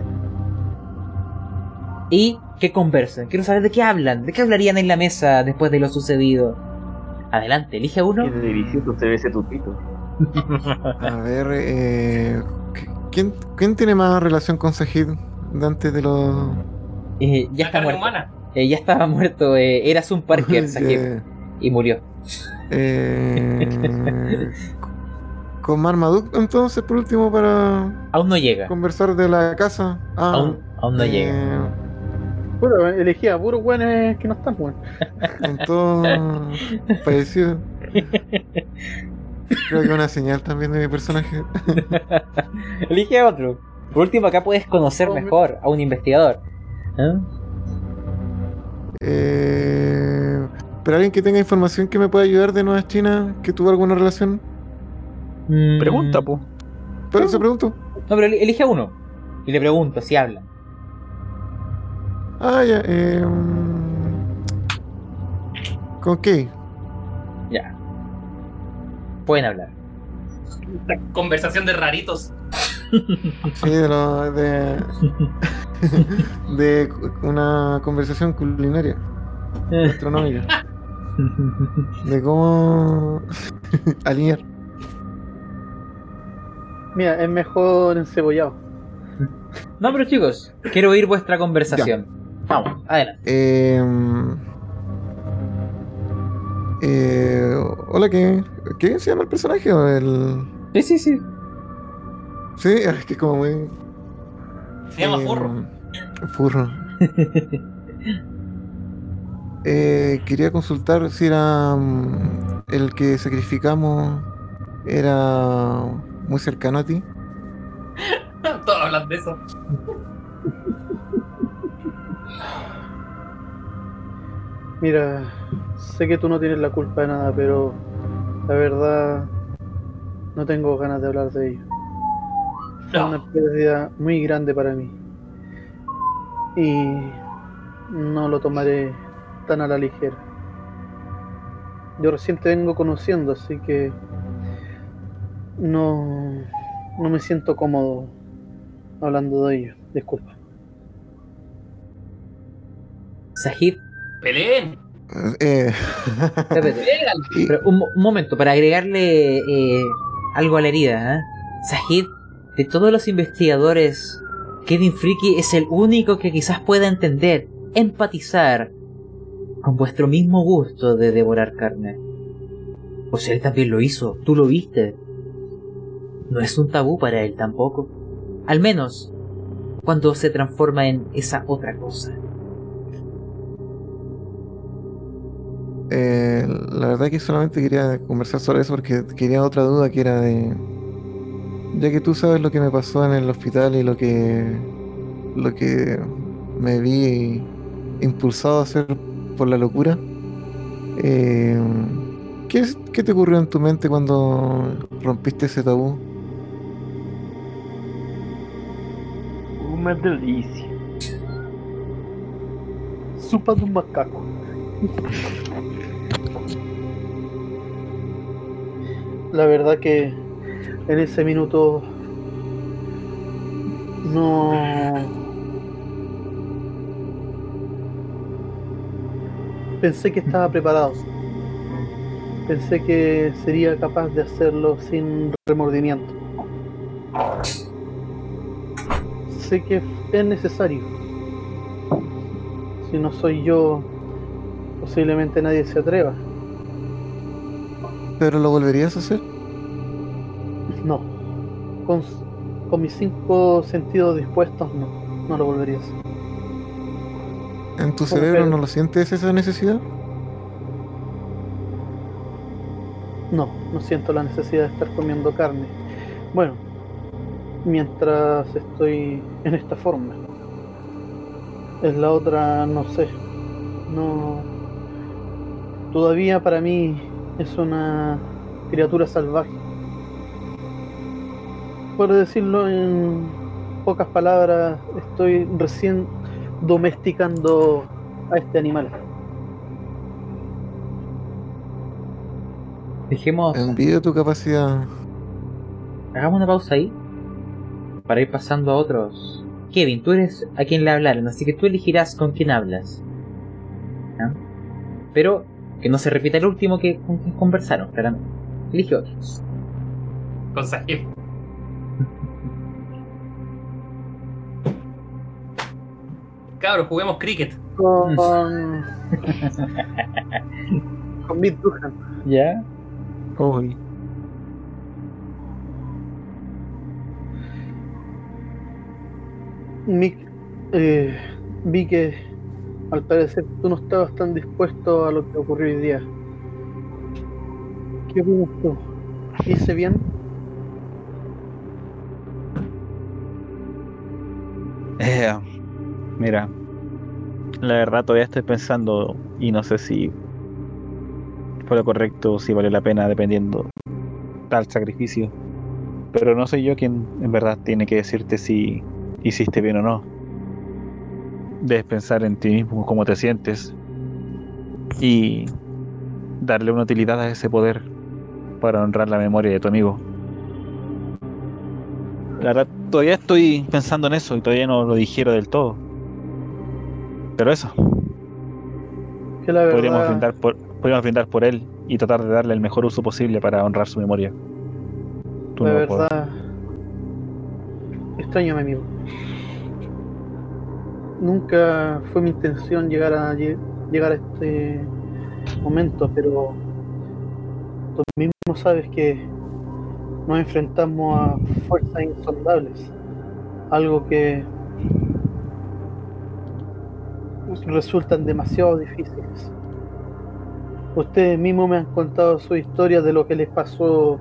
y que conversen. Quiero saber de qué hablan, de qué hablarían en la mesa después de lo sucedido. Adelante, elige uno. Qué delicioso se ve ese tutito. A ver, eh, ¿quién, ¿quién tiene más relación con Sahid de antes de los... Eh, ya La está muerto. Eh, ya estaba muerto. Eh, eras un Parker, <laughs> Ya. Sahib, y murió. Eh, <laughs> con Marmaduke entonces por último para Aún no llega. conversar de la casa. Ah, Aún, aún no eh, llega. Bueno, elegí a puros buenos que no están buenos. Con todo <laughs> fallecido. Creo que una señal también de mi personaje. Elige otro. Por último, acá puedes conocer Oh, me- mejor a un investigador. ¿Eh? Eh, pero alguien que tenga información que me pueda ayudar de Nueva China, que tuvo alguna relación. Mm, Pregunta, po. Pero se pregunto. No, pero eli- elige a uno. Y le pregunto si habla. Ah, ya. Eh, ¿Con qué? Ya. Pueden hablar. La conversación de raritos. Sí, de lo. de. de una conversación culinaria, gastronómica. <laughs> De cómo. alinear. Mira, es mejor encebollado. No, pero chicos, quiero oír vuestra conversación. Vamos, adelante. Eh, eh, hola, ¿qué, ¿qué se llama el personaje? ¿O el... Sí, sí, sí. Sí, es que es como muy... Se llama eh, Furro. Furro. <laughs> Eh, quería consultar si era mm, el que sacrificamos era muy cercano a ti. <laughs> Todos hablan de eso. <laughs> Mira, sé que tú no tienes la culpa de nada, pero la verdad no tengo ganas de hablar de ello. Fue No. una pérdida muy grande para mí. Y no lo tomaré tan a la ligera. Yo recién te vengo conociendo, así que no, no me siento cómodo hablando de ello. Disculpa. Sahib, Peleen. Eh, espérate. Pegan. y- Pero un, mo- un momento, para agregarle eh, algo a la herida, ¿eh? Sahid, de todos los investigadores, Kevin Friki es el único que quizás pueda entender, empatizar con vuestro mismo gusto de devorar carne. Pues él también lo hizo, tú lo viste. No es un tabú para él tampoco. Al menos cuando se transforma en esa otra cosa. Eh, la verdad que solamente quería conversar sobre eso porque quería otra duda que era de... Ya que tú sabes lo que me pasó en el hospital y lo que... Lo que me vi impulsado a hacer por la locura. eh, ¿qué, es- ¿Qué te ocurrió en tu mente cuando rompiste ese tabú? Una delicia. Supa de un macaco. La verdad que en ese minuto no pensé que estaba preparado. Pensé que sería capaz de hacerlo sin remordimiento. Sé que es necesario. Si no soy yo, posiblemente nadie se atreva. ¿Pero lo volverías a hacer? No. Con, con mis cinco sentidos dispuestos, no. No lo volvería a hacer. ¿En tu ¿Cómo cerebro no lo sientes esa necesidad? No, no siento la necesidad de estar comiendo carne. Bueno, mientras estoy en esta forma. Es la otra, no sé. No. Todavía para mí es una criatura salvaje. Por decirlo en pocas palabras, estoy recién domesticando a este animal. Dejemos, Envidio tu capacidad. hagamos una pausa ahí para ir pasando a otros. Kevin, tú eres a quien le hablaron, así que tú elegirás con quién hablas. ¿Ya? Pero que no se repita el último que con quien conversaron, claramente. Elige otro. Con Sahib. Cabros, juguemos cricket. Con. <laughs> con Mick Duhan. ¿Ya? Uy. Mick, eh, vi que al parecer tú no estabas tan dispuesto a lo que ocurrió hoy día. ¿Qué opinas tú? hice bien. Eh, mira, la verdad todavía estoy pensando y no sé si fue lo correcto o si vale la pena dependiendo tal sacrificio. Pero no soy yo quien en verdad tiene que decirte si hiciste bien o no. Debes pensar en ti mismo, cómo te sientes y darle una utilidad a ese poder para honrar la memoria de tu amigo. La verdad, todavía estoy pensando en eso y todavía no lo digiero del todo. Pero eso, Que la podríamos brindar por, podríamos brindar por él y tratar de darle el mejor uso posible para honrar su memoria. Tu la poder. verdad, extraño a mi amigo. Nunca fue mi intención llegar a lle- llegar a este momento, pero tú mismo sabes que nos enfrentamos a fuerzas insondables, algo que resultan demasiado difíciles. Ustedes mismos me han contado su historia de lo que les pasó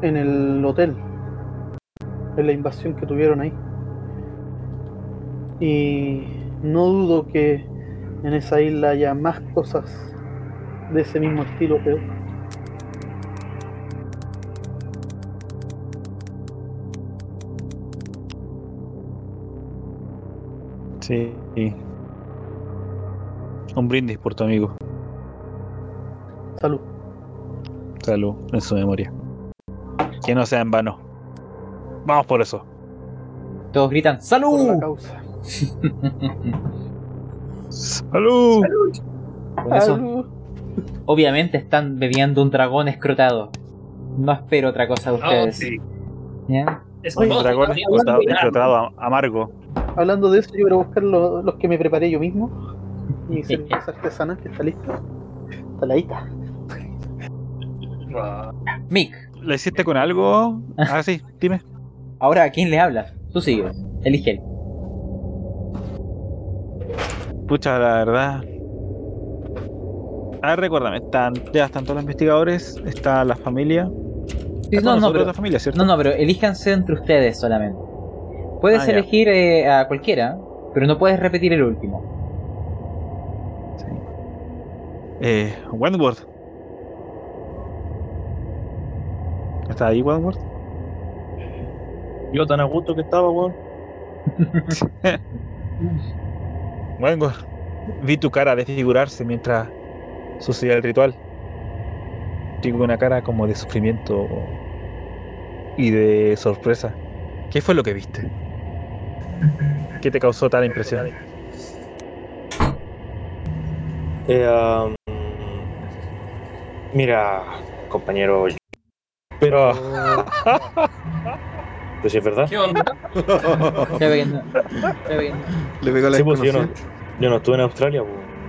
en el hotel, en la invasión que tuvieron ahí. Y no dudo que en esa isla haya más cosas de ese mismo estilo peor. Sí. Un brindis por tu amigo. Salud. Salud en su memoria. Que no sea en vano. Vamos por eso. Todos gritan Por la ¡Salud! causa. ¡Salud! Eso, Salud. obviamente están bebiendo un dragón escrotado. No espero otra cosa de Oh, ustedes. sí. ¿Ya? Es Un dragón amigo, explotado, es explotado a- amargo. Hablando de eso, yo voy a buscar lo- los que me preparé yo mismo. Mi cerveza <laughs> artesanal que está lista. Está ladita. Wow. Mick, ¿La hiciste con algo? Ah, sí, dime. ahora a quién le hablas? Tú sigues. Elige él. Pucha, la verdad. A ver, recuérdame, están, ya están todos los investigadores, está la familia. Sí, no, no, pero, la familia, ¿cierto? no, no, pero elíjanse entre ustedes solamente. Puedes Ah, elegir eh, a cualquiera, pero no puedes repetir el último. Sí. Eh, Wentworth. ¿Está ahí Wentworth? Yo tan a gusto que estaba, weón. <laughs> Wentworth. Vi tu cara desfigurarse mientras sucedía el ritual. Tengo una cara como de sufrimiento y de sorpresa. ¿Qué fue lo que viste? ¿Qué te causó tal impresión? Eh, um, mira, compañero. Pero. <laughs> Pues sí, es verdad. ¿Qué onda? Ya ve que no. Le pegó la Sí, pues yo no, yo no estuve en Australia, pues.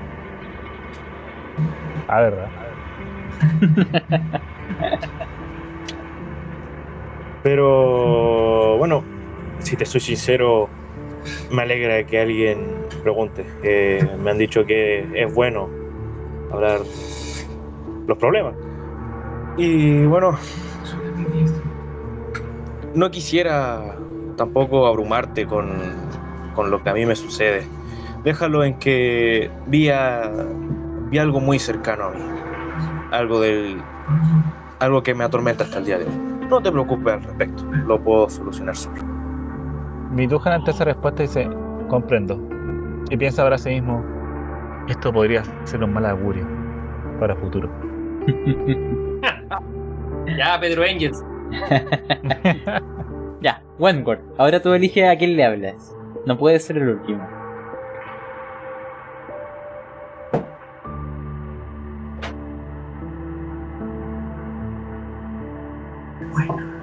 Ah, verdad. <laughs> Pero bueno, si te soy sincero, me alegra que alguien pregunte. Eh, me han dicho que es bueno hablar los problemas. Y bueno, no quisiera tampoco abrumarte con, con lo que a mí me sucede. Déjalo en que vi, a- vi algo muy cercano a mí. Algo del algo que me atormenta hasta el día de hoy. No te preocupes al respecto, lo puedo solucionar solo. Mitujan ante esa respuesta dice, comprendo. Y piensa para sí mismo, esto podría ser un mal augurio para futuro. <laughs> Ya, Pedro Angels. <laughs> Ya, Wentworth. Ahora tú eliges a quién le hablas. No puede ser el último.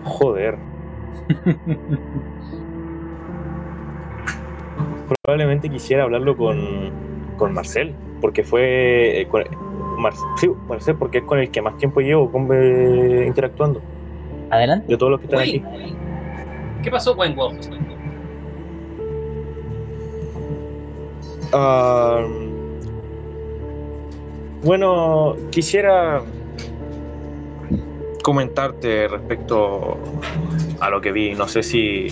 Joder. Probablemente quisiera hablarlo con, con Marcel, porque fue. eh, con- Mar- Marcel, porque es con el que más tiempo llevo eh, interactuando, Adelante. de todos los que están aquí. ¿Qué pasó, Wentworth? Ah, bueno, quisiera comentarte respecto a lo que vi. No sé si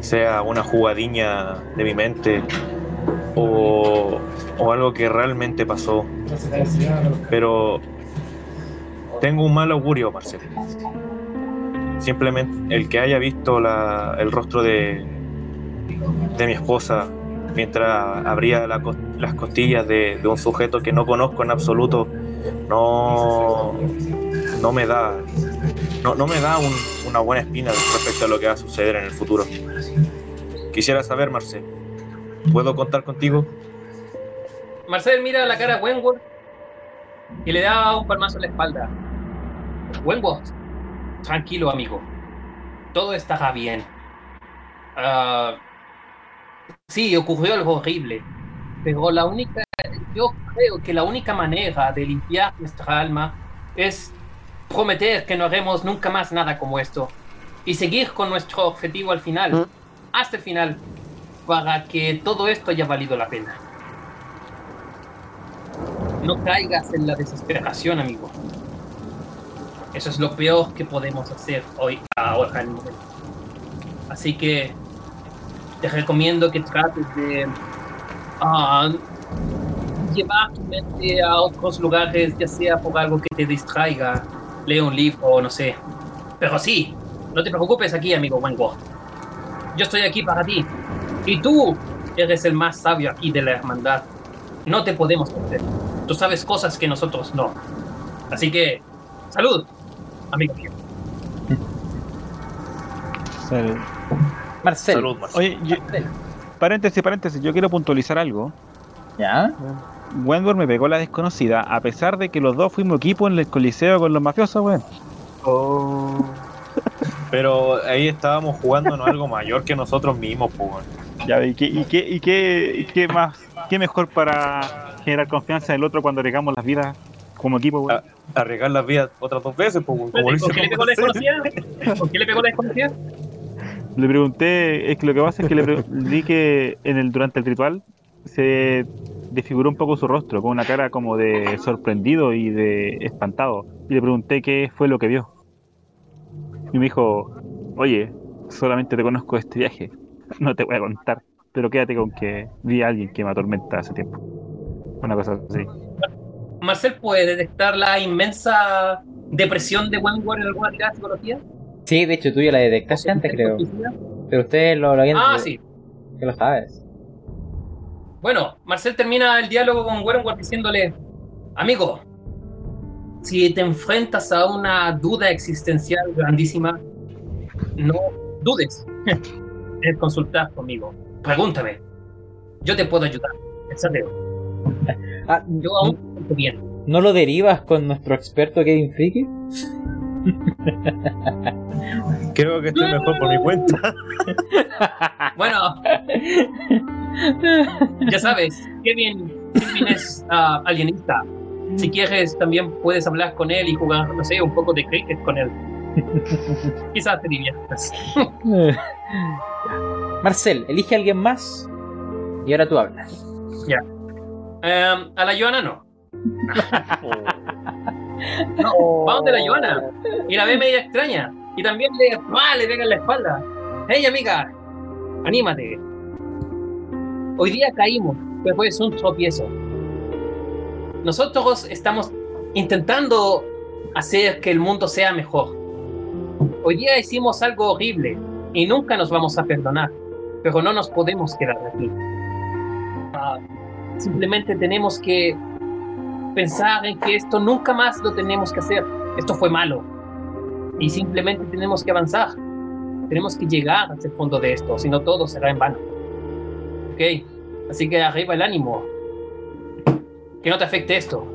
sea una jugadilla de mi mente o, o algo que realmente pasó. Pero tengo un mal augurio, Marcel. Simplemente el que haya visto la- el rostro de, de mi esposa mientras abría la las costillas de, de un sujeto que no conozco en absoluto, no, no me da, no, no me da un- una buena espina respecto a lo que va a suceder en el futuro. Quisiera saber, Marcel, ¿puedo contar contigo? Marcel mira la cara a Wentworth y le da un palmazo en la espalda. Wentworth, tranquilo amigo. Todo estará bien. Ah, sí, ocurrió algo horrible. Pero la única, yo creo que la única manera de limpiar nuestra alma es prometer que no haremos nunca más nada como esto. Y seguir con nuestro objetivo al final. ¿Mm? Hasta el final. Para que todo esto haya valido la pena. No caigas en la desesperación, amigo. Eso es lo peor que podemos hacer hoy, ahora en el momento. Así que te recomiendo que trates de ah, llevar tu mente a otros lugares, ya sea por algo que te distraiga, lee un libro no sé. Pero sí, no te preocupes aquí, amigo Wentworth. Yo estoy aquí para ti. Y tú eres el más sabio aquí de la hermandad. No te podemos perder. Tú sabes cosas que nosotros no. Así que, salud, amigo mío. Salud. Marcel. Salud, Marcel. Oye, yo- paréntesis, paréntesis, yo quiero puntualizar algo. ¿Ya? Wentworth me pegó la desconocida, a pesar de que los dos fuimos equipo en el coliseo con los mafiosos, weón. Oh. Pero ahí estábamos jugándonos algo mayor que nosotros mismos, pues. weón. Ya, ¿y qué, y qué, y qué, y qué más, qué mejor para generar confianza en el otro cuando arriesgamos las vidas como equipo, weón? Arriesgar las vidas otras dos veces, pues, como lo ¿Con qué le pegó la desconocida? ¿Con qué le pegó la desconocida? Le pregunté, es que lo que pasa es que le <laughs> vi que en el, durante el ritual se desfiguró un poco su rostro, con una cara como de sorprendido y de espantado. Y le pregunté qué fue lo que vio. Y me dijo, oye, solamente te conozco de este viaje, <laughs> no te voy a contar, pero quédate con que vi a alguien que me atormenta hace tiempo. Una cosa así. Marcel puede detectar la inmensa depresión de Wentworth en alguna tirada de psicología. Sí, de hecho tú ya la detectaste antes, creo. Pero ustedes lo, lo habían... Ah, sí. Que lo sabes. Bueno, Marcel termina el diálogo con Wentworth diciéndole, amigo, si te enfrentas a una duda existencial grandísima, no dudes <laughs> en consultar conmigo. Pregúntame. Yo te puedo ayudar. En serio. Ah, Yo aún bien. ¿No lo derivas con nuestro experto Kevin Friki? Creo que estoy mejor por mi cuenta. <laughs> Bueno, ya sabes, Kevin, Kevin es ah, alienista. Si quieres, también puedes hablar con él y jugar, no sé, un poco de cricket con él. Quizás te diviertas. <laughs> Marcel, elige a alguien más y ahora tú hablas. Em, a la Joana no. <laughs> No, vamos de la Joana. Y la ve <laughs> media extraña. Y también le, ¡ah! le pega en la espalda. Hey amiga, anímate. Hoy día caímos, pero es un tropiezo. Nosotros estamos intentando hacer que el mundo sea mejor. Hoy día hicimos algo horrible y nunca nos vamos a perdonar, pero no nos podemos quedar aquí. Ah, simplemente tenemos que pensar en que esto nunca más lo tenemos que hacer. Esto fue malo. Y simplemente tenemos que avanzar. Tenemos que llegar el fondo de esto, si no todo será en vano. Ok, así que arriba el ánimo. Que no te afecte esto.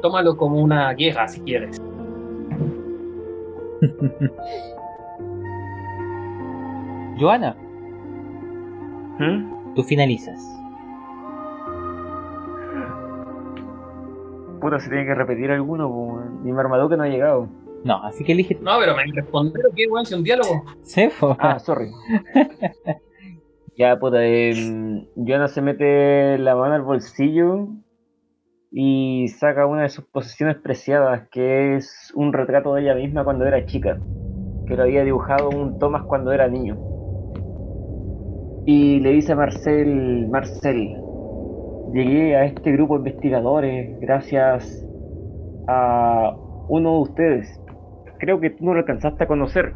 Tómalo como una guerra si quieres. <laughs> Joana, ¿Mm? tú finalizas. Puta, se tiene que repetir alguno. Mi Marmaduke no ha llegado. No, así que elige. No, pero me respondieron que weón, si un diálogo. Sí, po. Ah, sorry. <laughs> ya, puta, eh, Joana se mete la mano al bolsillo y saca una de sus posesiones preciadas, que es un retrato de ella misma cuando era chica, que lo había dibujado un Thomas cuando era niño. Y le dice a Marcel, Marcel, llegué a este grupo de investigadores gracias a uno de ustedes. Creo que tú no lo alcanzaste a conocer.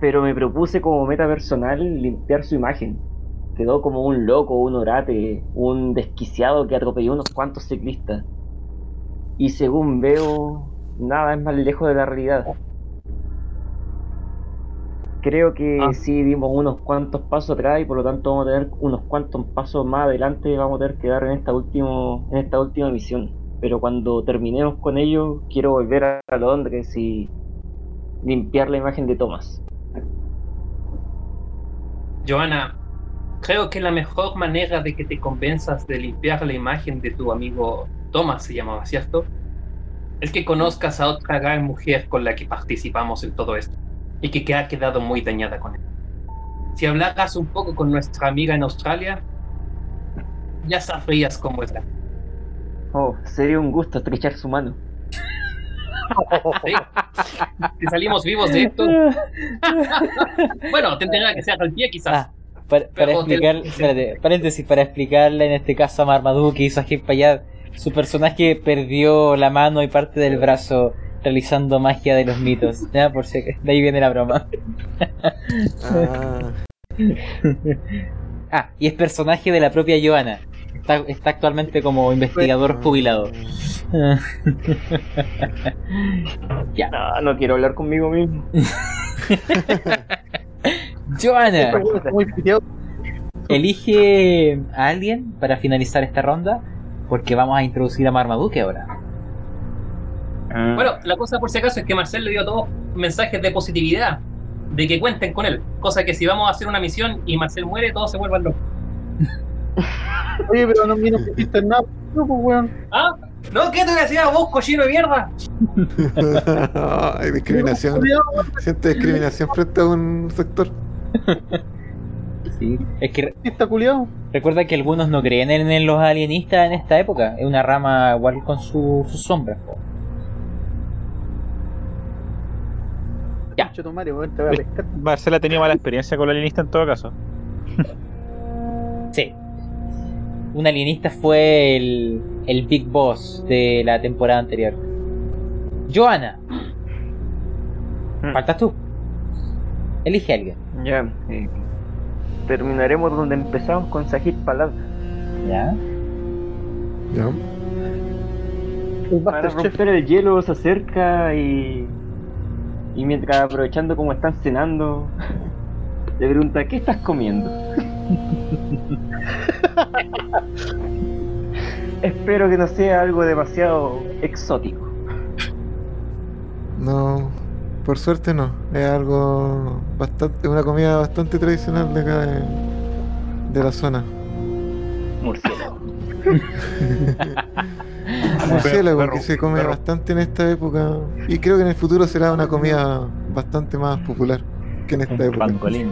Pero me propuse como meta personal limpiar su imagen. Quedó como un loco, un orate, un desquiciado que atropelló unos cuantos ciclistas. Y según veo, nada es más lejos de la realidad. Creo que Ah. sí dimos unos cuantos pasos atrás y por lo tanto vamos a tener unos cuantos pasos más adelante vamos a tener que dar en esta último, en esta última misión. Pero cuando terminemos con ello, quiero volver a a Londres y limpiar la imagen de Thomas. Joana, creo que la mejor manera de que te convenzas de limpiar la imagen de tu amigo Thomas, se llamaba, ¿cierto? Es que conozcas a otra gran mujer con la que participamos en todo esto y que, ha quedado muy dañada con él. Si hablaras un poco con nuestra amiga en Australia, ya sabrías cómo es la. Oh, sería un gusto estrechar su mano. Sí. Si salimos vivos de esto, <laughs> bueno, tendrá que ser al pie quizás. Ah, para, para explicar, espérate, paréntesis, para explicarle en este caso a Marmaduke que hizo Ajip Payad, su personaje perdió la mano y parte del brazo realizando magia de los mitos. Ya, por si de ahí viene la broma. Ah, <laughs> Ah, y es personaje de la propia Joana. Está, está actualmente como investigador jubilado. <laughs> ya. No, no quiero hablar conmigo mismo. <laughs> Joana, piteado. elige a alguien para finalizar esta ronda. Porque vamos a introducir a Marmaduke ahora. Ah, Bueno, la cosa por si acaso es que Marcel le dio todos mensajes de positividad, de que cuenten con él. Cosa que si vamos a hacer una misión y Marcel muere, todos se vuelvan locos. <laughs> Oye, pero no, mira, no hiciste nada. No, pues, weón. ¿Ah? ¿No? ¿Qué te decía vos, cochino de mierda? <laughs> Hay discriminación. Siente discriminación frente a un sector. Sí. Es que ¿Qué está culiado? recuerda que algunos no creen en, los alienistas en esta época. Es una rama igual con su- sus sombras. po. Ya. Tu madre, weón, te voy a pescar. Marcela tenía mala experiencia con la alienista en todo caso. Sí. Un alienista fue el, el Big Boss de la temporada anterior. Joana, Hmm. faltas tú. Elige a alguien. Ya, eh, terminaremos donde empezamos con Sajid Palad. ¿Ya? ¿Ya? Para romper el hielo se acerca y. Y mientras aprovechando como están cenando, le pregunta: ¿Qué estás comiendo? <laughs> Espero que no sea algo demasiado exótico. No, por suerte no. Es algo bastante, una comida bastante tradicional de acá de, de la zona. Murciélago. <laughs> Murciélago perro, que se come perro. bastante en esta época y creo que en el futuro será una comida bastante más popular que en esta Un época. pancolín.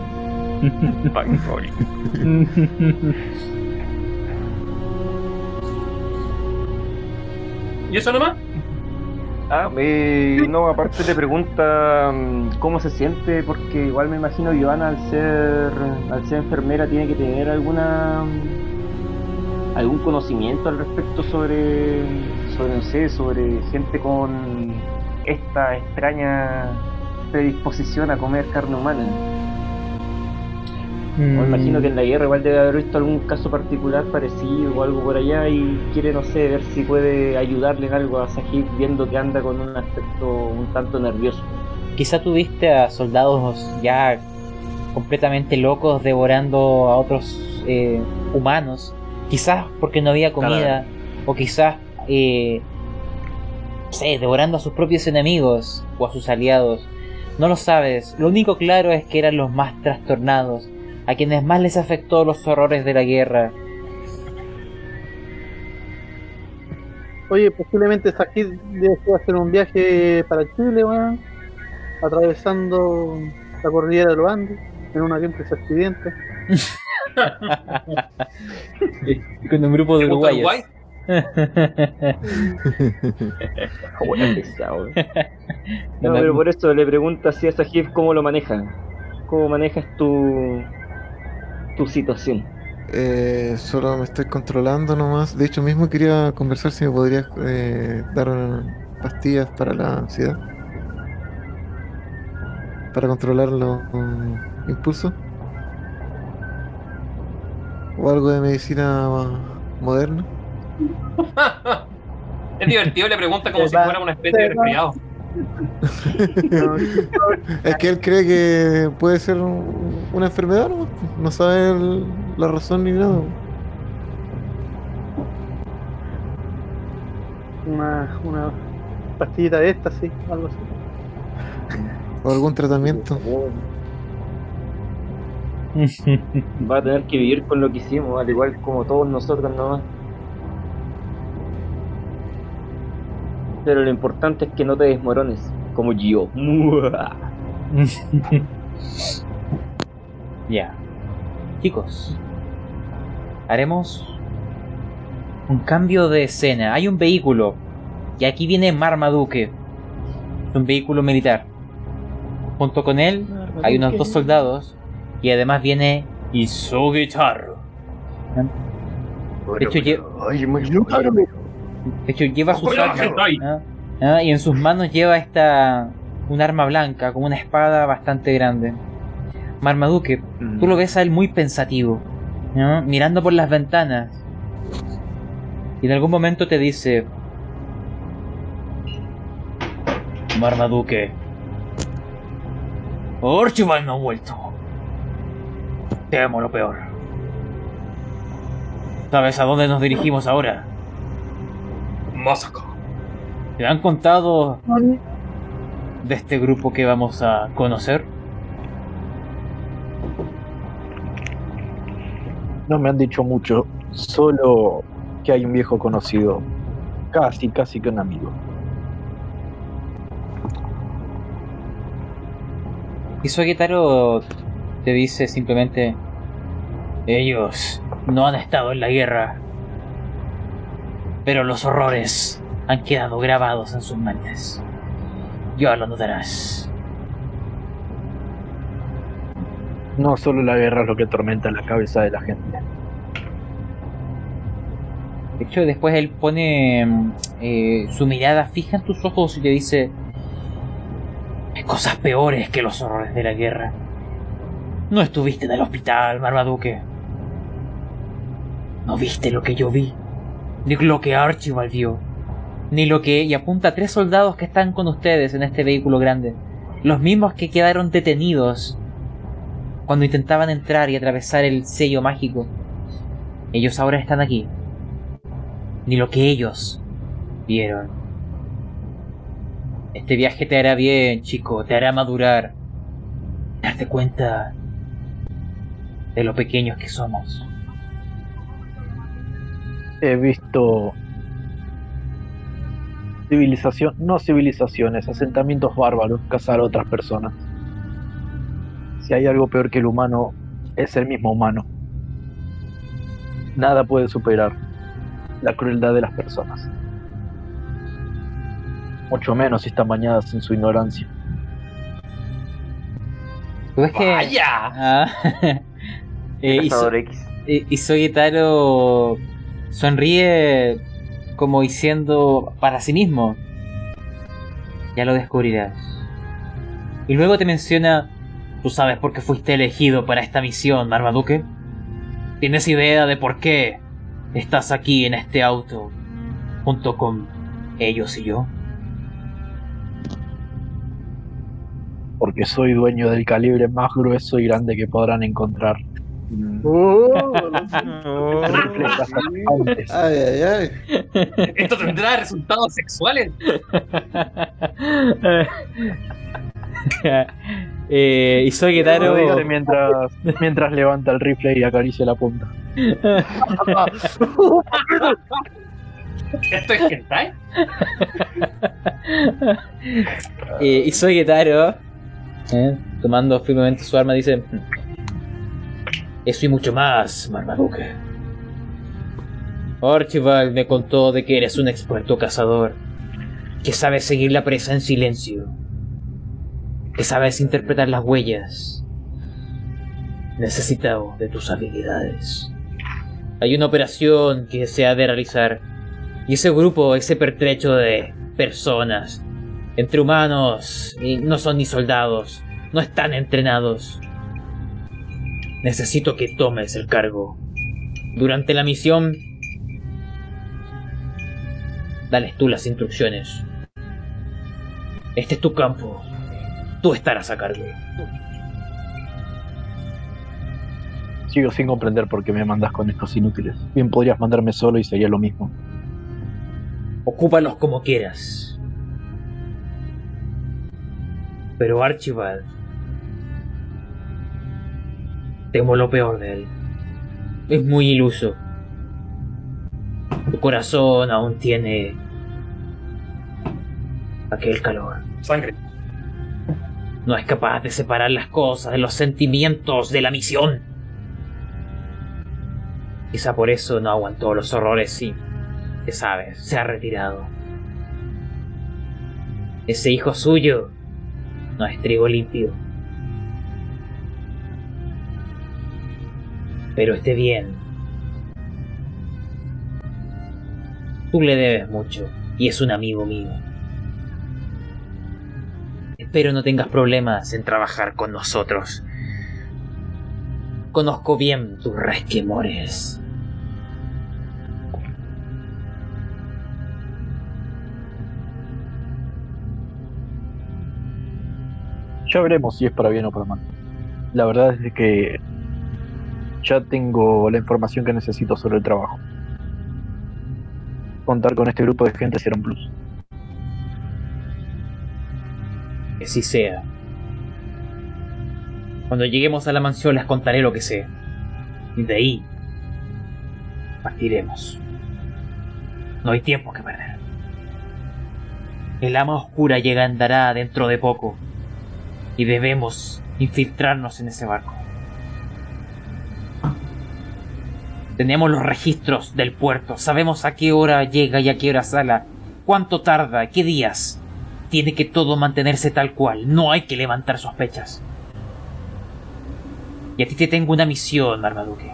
<laughs> ¿Y eso nomás? Ah, eh, no, aparte te pregunta mm, cómo se siente, porque igual me imagino Joana al ser al ser enfermera tiene que tener alguna mm, algún conocimiento al respecto sobre sobre no sé, sobre gente con esta extraña predisposición a comer carne humana. Me imagino que en la guerra igual debe haber visto algún caso particular parecido o algo por allá y quiere, no sé, ver si puede ayudarle en algo a Sajid viendo que anda con un aspecto un tanto nervioso. Quizá tuviste a soldados ya completamente locos devorando a otros eh, humanos. Quizás porque no había comida. O quizás, eh, no sé, devorando a sus propios enemigos o a sus aliados. No lo sabes. Lo único claro es que eran los más trastornados. A quienes más les afectó los horrores de la guerra. Oye, posiblemente Sajid desea hacer un viaje para Chile, weón. Atravesando la cordillera de los Andes en un avión que se accidente. <laughs> <laughs> Con un grupo de ¿Te gusta uruguayos. Bueno, <laughs> <laughs> pesado. No, pero por eso le pregunto así a Sajif cómo lo manejan. ¿Cómo manejas tu, tu situación? Eh, solo me estoy controlando nomás. De hecho, mismo quería conversar si me podrías eh, dar eh, pastillas para la ansiedad. Para controlar los impulsos. O algo de medicina moderna. <laughs> Es divertido, le pregunta como si fuera una especie de resfriado. <laughs> Es que él cree que puede ser un- una enfermedad, ¿no? No sabe el- la razón ni nada. Una, una pastillita de esta, sí, algo así. O algún tratamiento. <laughs> Va a tener que vivir con lo que hicimos, al igual como todos nosotros nomás. Pero lo importante es que no te desmorones, como yo. <laughs> Ya. Chicos, haremos un cambio de escena. Hay un vehículo. Y aquí viene Marmaduke. Es un vehículo militar. Junto con él hay unos dos soldados. Y además viene Isugi Charro. De hecho, lle- Ay, muy de hecho, lleva sus Hola, armas. hentai. ¿ah? Y en sus manos lleva esta. Un arma blanca, con una espada bastante grande. Marmaduke, Tú lo ves a él muy pensativo, ¿no? mirando por las ventanas. Y en algún momento te dice: Marmaduke, Orchival no ha vuelto. Temo lo peor. ¿Sabes a dónde nos dirigimos ahora? Masaka. ¿Te han contado de este grupo que vamos a conocer? No me han dicho mucho, solo que hay un viejo conocido, casi, casi que un amigo. Y Suegetaro te dice simplemente: Ellos no han estado en la guerra, pero los horrores han quedado grabados en sus mentes. Ya lo notarás. No solo la guerra es lo que atormenta la cabeza de la gente. De hecho, después él pone mm, eh, su mirada fija en tus ojos y te dice: Hay cosas peores que los horrores de la guerra. No estuviste en el hospital, Marmaduke. No viste lo que yo vi, ni lo que Archibald vio, ni lo que. Y apunta a tres soldados que están con ustedes en este vehículo grande. Los mismos que quedaron detenidos cuando intentaban entrar y atravesar el sello mágico. Ellos ahora están aquí ni lo que ellos vieron. Este viaje te hará bien, chico, te hará madurar, darte cuenta de lo pequeños que somos. He visto civilización, no civilizaciones, asentamientos bárbaros cazar a otras personas. Si hay algo peor que el humano, es el mismo humano. Nada puede superar la crueldad de las personas. Mucho menos si están bañadas en su ignorancia. ¿Tú ves que.? ¡Vaya! Ah, <laughs> eh, X. y, y Sogetaro sonríe como diciendo para sí mismo. Ya lo descubrirás. Y luego te menciona, ¿tú sabes por qué fuiste elegido para esta misión, Marmaduke? ¿Tienes idea de por qué estás aquí en este auto junto con ellos y yo? Porque soy dueño del calibre más grueso y grande que podrán encontrar. Oh, cazafantes. Ay, ay, ay. ¿Esto tendrá resultados sexuales? <laughs> eh, y Sogetaro... Lo dice mientras, mientras levanta el rifle y acaricia la punta. <laughs> ¿Esto es hentai? <laughs> Eh, y soy Getaro, eh, tomando firmemente su arma, dice: Eso y mucho más, Marmaduke. Archibald me contó de que eres un experto cazador, que sabes seguir la presa en silencio, que sabes interpretar las huellas. Necesitado de tus habilidades. Hay una operación que se ha de realizar, y ese grupo, ese pertrecho de personas, entre humanos, y no son ni soldados, no están entrenados. Necesito que tomes el cargo. Durante la misión, dales tú las instrucciones. Este es tu campo. Tú estarás a cargo. Sigo sin comprender por qué me mandas con estos inútiles. Bien podrías mandarme solo y sería lo mismo. Ocúpalos como quieras. Pero Archibald... Temo lo peor de él. Es muy iluso. Tu corazón aún tiene aquel calor. Sangre. No es capaz de separar las cosas de los sentimientos de la misión. Quizá por eso no aguantó los horrores y, que sabes, se ha retirado. Ese hijo suyo no es trigo limpio. Pero esté bien. Tú le debes mucho y es un amigo mío. Espero no tengas problemas en trabajar con nosotros. Conozco bien tus resquemores. Ya veremos si es para bien o para mal. La verdad es que ya tengo la información que necesito sobre el trabajo. Contar con este grupo de gente será un plus. Que así sea. Cuando lleguemos a la mansión les contaré lo que sé. Y de ahí partiremos. No hay tiempo que perder. El ama oscura llega andará dentro de poco. Y debemos infiltrarnos en ese barco. Tenemos los registros del puerto. Sabemos a qué hora llega y a qué hora sale. Cuánto tarda, qué días. Tiene que todo mantenerse tal cual. No hay que levantar sospechas. Y a ti te tengo una misión, Marmaduke.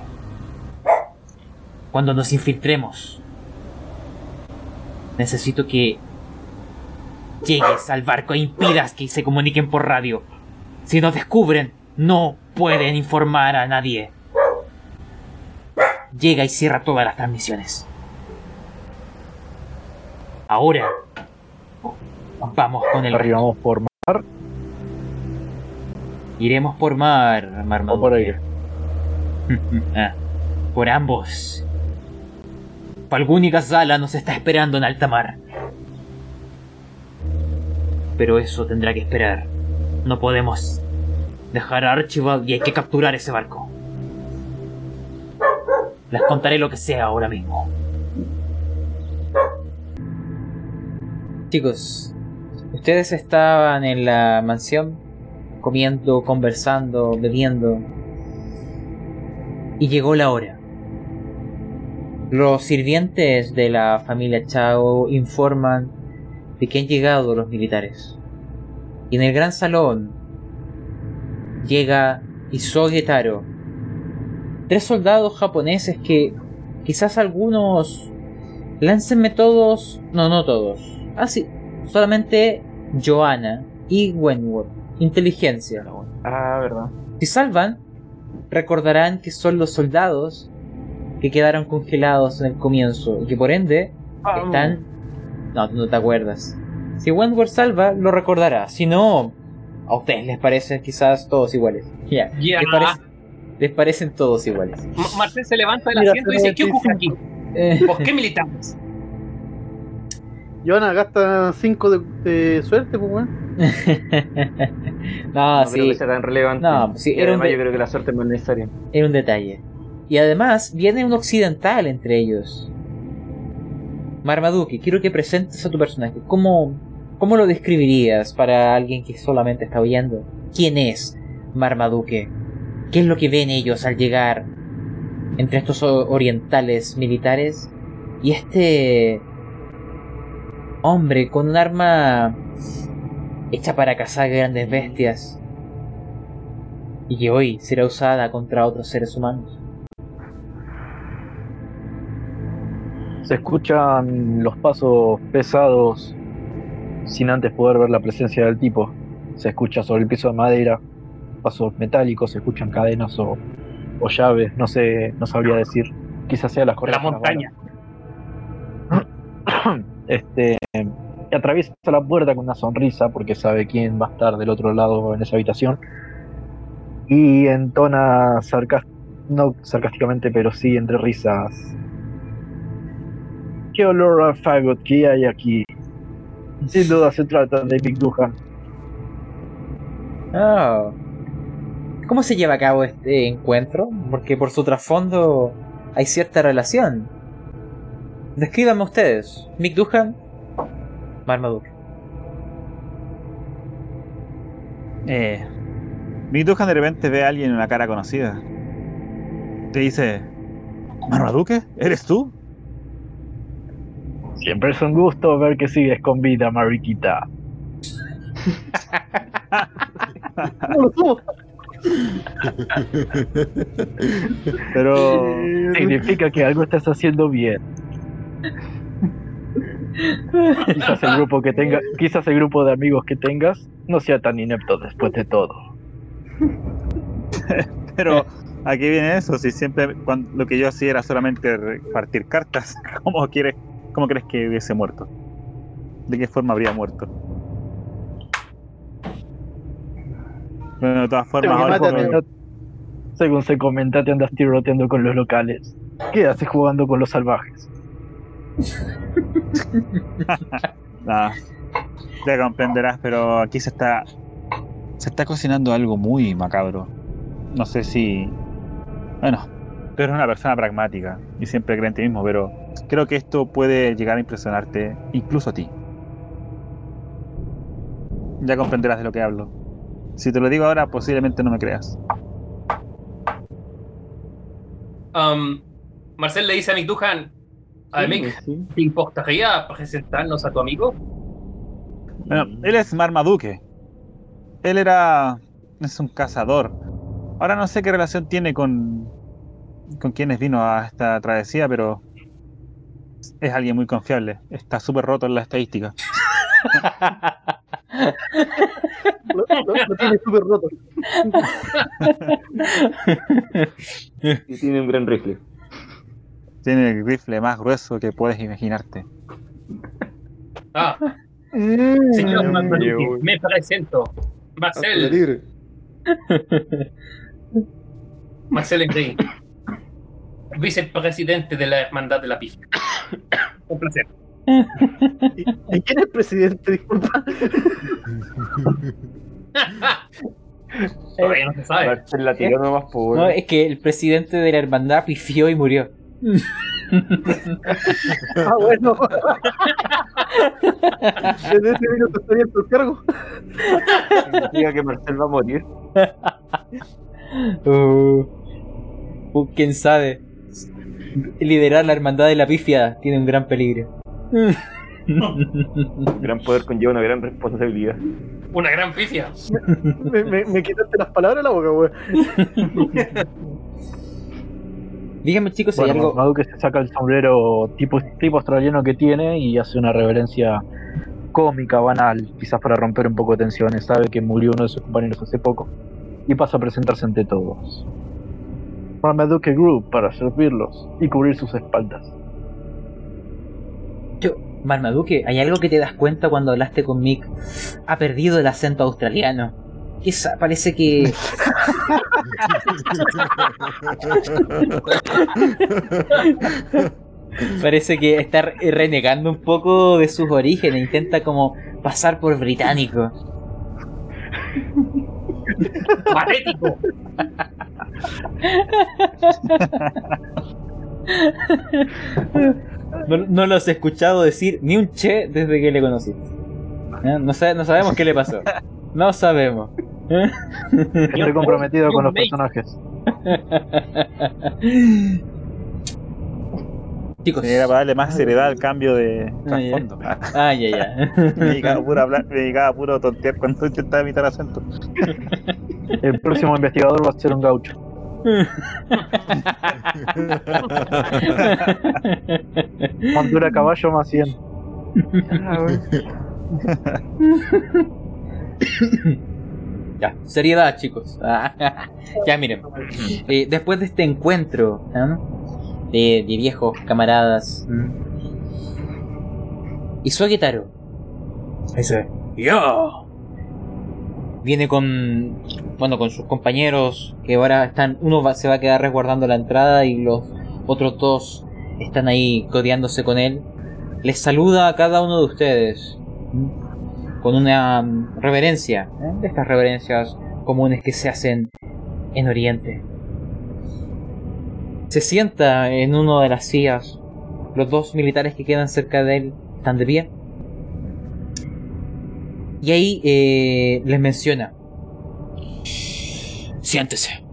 Cuando nos infiltremos, necesito que llegues al barco e impidas que se comuniquen por radio. Si nos descubren, no pueden informar a nadie. Llega y cierra todas las transmisiones. Ahora, vamos con el Arribamos por mar Iremos por mar, o Marmaduke. por aire. <laughs> Ah, por ambos. Falgún y Gazala nos está esperando en alta mar. Pero eso tendrá que esperar. No podemos dejar a Archibald y hay que capturar ese barco. Les contaré lo que sea ahora mismo. Chicos, ustedes estaban en la mansión comiendo, conversando, bebiendo. Y llegó la hora. Los sirvientes de la familia Chao informan de que han llegado los militares. Y en el gran salón llega Isoge Taro. Tres soldados japoneses que quizás algunos láncenme todos, no, no todos. Ah, sí, solamente Joanna y Wenwood. Inteligencia. Ah, verdad. Si salvan, recordarán que son los soldados que quedaron congelados en el comienzo y que por ende están... No, tú no te acuerdas. Si Wentworth salva, lo recordará. Si no, a ustedes les parecen quizás todos iguales. Ya. Parece- les parecen todos iguales. Ma- Marcel se levanta del Mira, asiento y dice, ¿qué ocurre aquí? Eh, ¿Por qué militamos? Joana gasta 5 de, de suerte, pues, weón. <laughs> no, no creo sí, que sea tan relevante. No, sí, era un además de- yo creo que la suerte no es necesaria. era un detalle. Y además, viene un occidental entre ellos. Marmaduke, quiero que presentes a tu personaje. ¿Cómo, ¿Cómo lo describirías para alguien que solamente está oyendo? ¿Quién es Marmaduke? ¿Qué es lo que ven ellos al llegar entre estos orientales militares y este hombre con un arma hecha para cazar grandes bestias y que hoy será usada contra otros seres humanos? Se escuchan los pasos pesados sin antes poder ver la presencia del tipo. Se escucha sobre el piso de madera, pasos metálicos, se escuchan cadenas o, o llaves, no sé, no sabría decir. Quizás sea las La correas. montaña. <clears throat> Este y atraviesa la puerta con una sonrisa porque sabe quién va a estar del otro lado en esa habitación. Y entona sarcás- no sarcásticamente, pero sí entre risas. ¿Qué olor a fagot que hay aquí? Sin duda se trata de Big Duhan. Oh. ¿Cómo se lleva a cabo este encuentro? Porque por su trasfondo hay cierta relación. Descríbanme ustedes. Mick Duhan, Marmaduke. Eh, Mick Duhan de repente ve a alguien en una cara conocida. Te dice, ¿Marmaduke? ¿Eres tú? Siempre es un gusto ver que sigues con vida, Mariquita. <laughs> ¿Cómo lo somos? Pero <laughs> Significa que algo estás haciendo bien. Quizás el grupo que tenga, quizás el grupo de amigos que tengas no sea tan inepto después de todo. <laughs> Pero, ¿a qué viene eso? Si siempre cuan- lo que yo hacía era solamente repartir cartas, <laughs> ¿cómo, quieres, ¿cómo crees que hubiese muerto? ¿De qué forma habría muerto? Bueno, de todas formas, ahora. Según se comenta, te andas tiroteando con los locales. ¿Qué haces jugando con los salvajes? <laughs> Ah, ya comprenderás, pero aquí se está. Se está cocinando algo muy macabro. No sé si. Bueno, tú eres una persona pragmática y siempre cree en ti mismo, pero creo que esto puede llegar a impresionarte, incluso a ti. Ya comprenderás de lo que hablo. Si te lo digo ahora, posiblemente no me creas. Um, Marcel le dice a Mick Duhan, a Mick, Sí, ¿te importaría presentarnos a tu amigo? Bueno, él es Marmaduke. Él era. es un cazador. Ahora no sé qué relación tiene con. con quienes vino a esta travesía, pero. es alguien muy confiable. Está súper roto en la estadística. <laughs> Lo, lo- lo tiene súper roto. Y tiene un gran rifle. Tiene el rifle más grueso que puedes imaginarte. Ah, Mm. señor Mm, me presento. Marcel. <laughs> Marcel Henry, vicepresidente de la Hermandad de la Pifia. Un placer. ¿Y, y quién es el presidente? Disculpa. <laughs> Todavía no se sabe. Marcel la tiró nomás por. No, es que el presidente de la hermandad pifió y murió. <laughs> Ah, bueno. <laughs> Desde ese minuto estaría en tu cargo. Significa que Marcel va a morir. Uh, uh, quién sabe. Liderar la hermandad de la pifia tiene un gran peligro. <laughs> Gran poder conlleva una gran responsabilidad. Una gran pifia. Me, me, me quitaste las palabras de la boca, weón. <laughs> Díganme chicos si hay Bueno, algo. Marmaduke se saca el sombrero tipo, tipo australiano que tiene y hace una reverencia cómica, banal, quizás para romper un poco de tensiones. Sabe que murió uno de sus compañeros hace poco y pasa a presentarse ante todos. Marmaduke Group para servirlos y cubrir sus espaldas. Marmaduke, ¿hay algo que te das cuenta cuando hablaste con Mick? Ha perdido el acento australiano. Quizá parece que. <laughs> Parece que está re- renegando un poco de sus orígenes. Intenta como pasar por británico. Patético. <laughs> No, no lo has escuchado decir ni un che desde que le conociste. ¿Eh? No, sa- no sabemos qué le pasó. No sabemos. Estoy comprometido con los personajes. Chicos. Era para darle más seriedad al cambio de trasfondo. Ah, ya, ya. Me dedicaba puro a hablar, me dedicaba a puro tontear cuando intentaba imitar acento. El próximo investigador va a ser un gaucho. Montura a caballo más 100. <laughs> Ya, seriedad, chicos. <laughs> ya, miren. Eh, después de este encuentro ¿eh? de, de viejos camaradas. Y Suagetaro. Dice: ¡Yo! Viene con. Bueno, con sus compañeros. Que ahora están. Uno va- se va a quedar resguardando la entrada. Y los otros dos están ahí codeándose con él. Les saluda a cada uno de ustedes. Con una mm, reverencia. ¿eh? De estas reverencias comunes que se hacen en Oriente. Se sienta en una de las sillas. Los dos militares que quedan cerca de él están de pie. Y ahí eh, les menciona. Siéntese.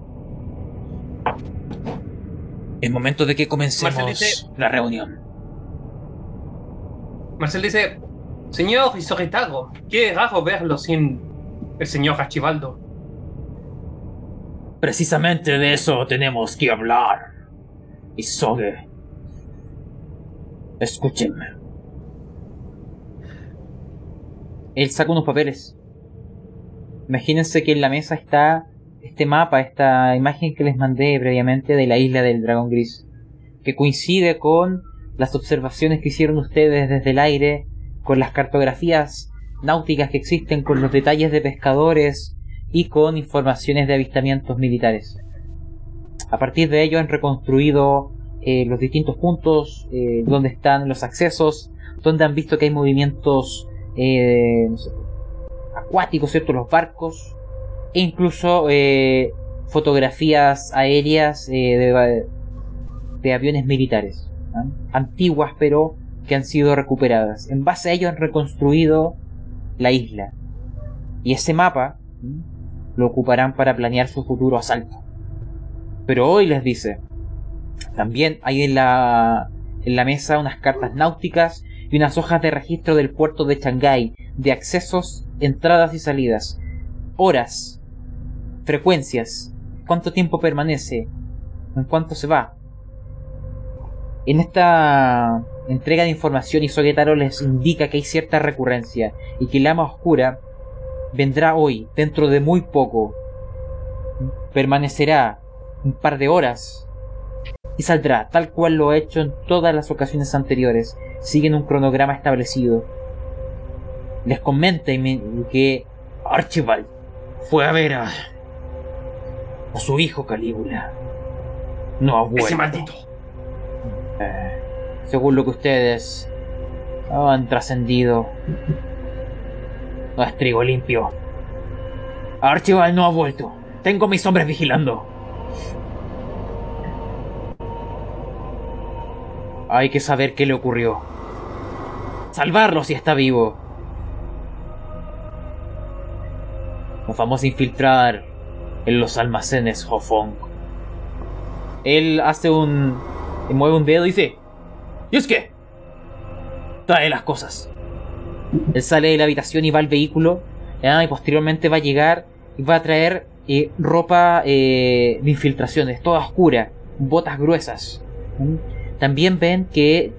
Es momento de que comencemos dice- la reunión. Marcel dice, señor Isoritago, qué raro verlo sin el señor Archibaldo. Precisamente de eso tenemos que hablar. Isoge. Escúchenme. Él saca unos papeles. Imagínense que en la mesa está este mapa, esta imagen que les mandé previamente de la isla del dragón gris, que coincide con las observaciones que hicieron ustedes desde el aire, con las cartografías náuticas que existen, con los detalles de pescadores y con informaciones de avistamientos militares. A partir de ello han reconstruido eh, los distintos puntos eh, donde están los accesos, donde han visto que hay movimientos eh, acuáticos, ¿cierto? Los barcos, e incluso eh, fotografías aéreas eh, de, aviones militares, ¿ah? antiguas pero que han sido recuperadas. En base a ello han reconstruido la isla. Y ese mapa lo ocuparán para planear su futuro asalto. Pero hoy les dice, también hay en la, en la mesa unas cartas náuticas y unas hojas de registro del puerto de Shanghái, de accesos, entradas y salidas, horas, frecuencias, cuánto tiempo permanece, en cuánto se va. En esta entrega de información Isogetaro les indica que hay cierta recurrencia y que el ama oscura vendrá hoy, dentro de muy poco. Permanecerá un par de horas y saldrá tal cual lo ha hecho en todas las ocasiones anteriores. Siguen un cronograma establecido. Les comenta que Archibald fue a ver a, a su hijo Calígula. No ha vuelto. Ese maldito. Eh, según lo que ustedes han trascendido, <laughs> no es trigo limpio. Archibald no ha vuelto. Tengo mis hombres vigilando. Hay que saber qué le ocurrió. Salvarlo si está vivo. Nos vamos a infiltrar en los almacenes Hofong. Él hace un... mueve un dedo y dice... ¿Y es que? Trae las cosas. Él sale de la habitación y va al vehículo. Y posteriormente va a llegar y va a traer eh, ropa eh, de infiltraciones, toda oscura, botas gruesas. También ven que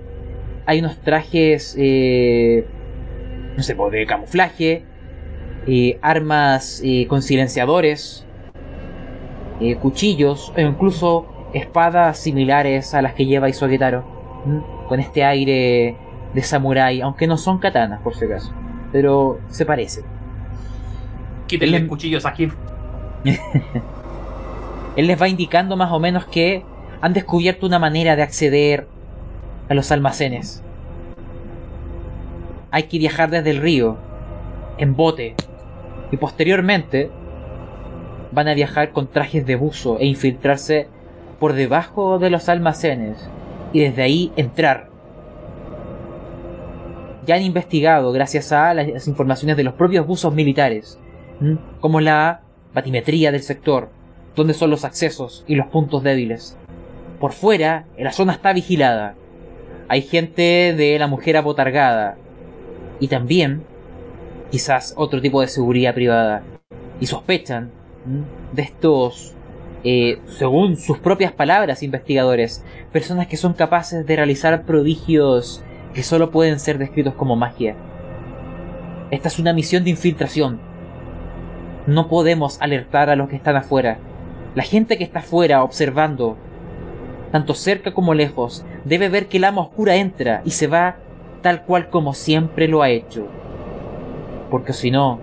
hay unos trajes, eh, no sé, de camuflaje, eh, armas eh, con silenciadores, eh, cuchillos e incluso espadas similares a las que lleva Isogetaro, con este aire de samurái, aunque no son katanas por si acaso, pero se parecen. Quítenle Él- cuchillos <laughs> aquí. Él les va indicando más o menos que han descubierto una manera de acceder a los almacenes. Hay que viajar desde el río, en bote, y posteriormente van a viajar con trajes de buzo e infiltrarse por debajo de los almacenes y desde ahí entrar. Ya han investigado gracias a las informaciones de los propios buzos militares, como la batimetría del sector, dónde son los accesos y los puntos débiles. Por fuera, la zona está vigilada. Hay gente de la mujer abotargada. Y también, quizás otro tipo de seguridad privada. Y sospechan de estos, eh, según sus propias palabras, investigadores, personas que son capaces de realizar prodigios que solo pueden ser descritos como magia. Esta es una misión de infiltración. No podemos alertar a los que están afuera. La gente que está afuera observando, tanto cerca como lejos, debe ver que el ama oscura entra y se va tal cual como siempre lo ha hecho. Porque si no,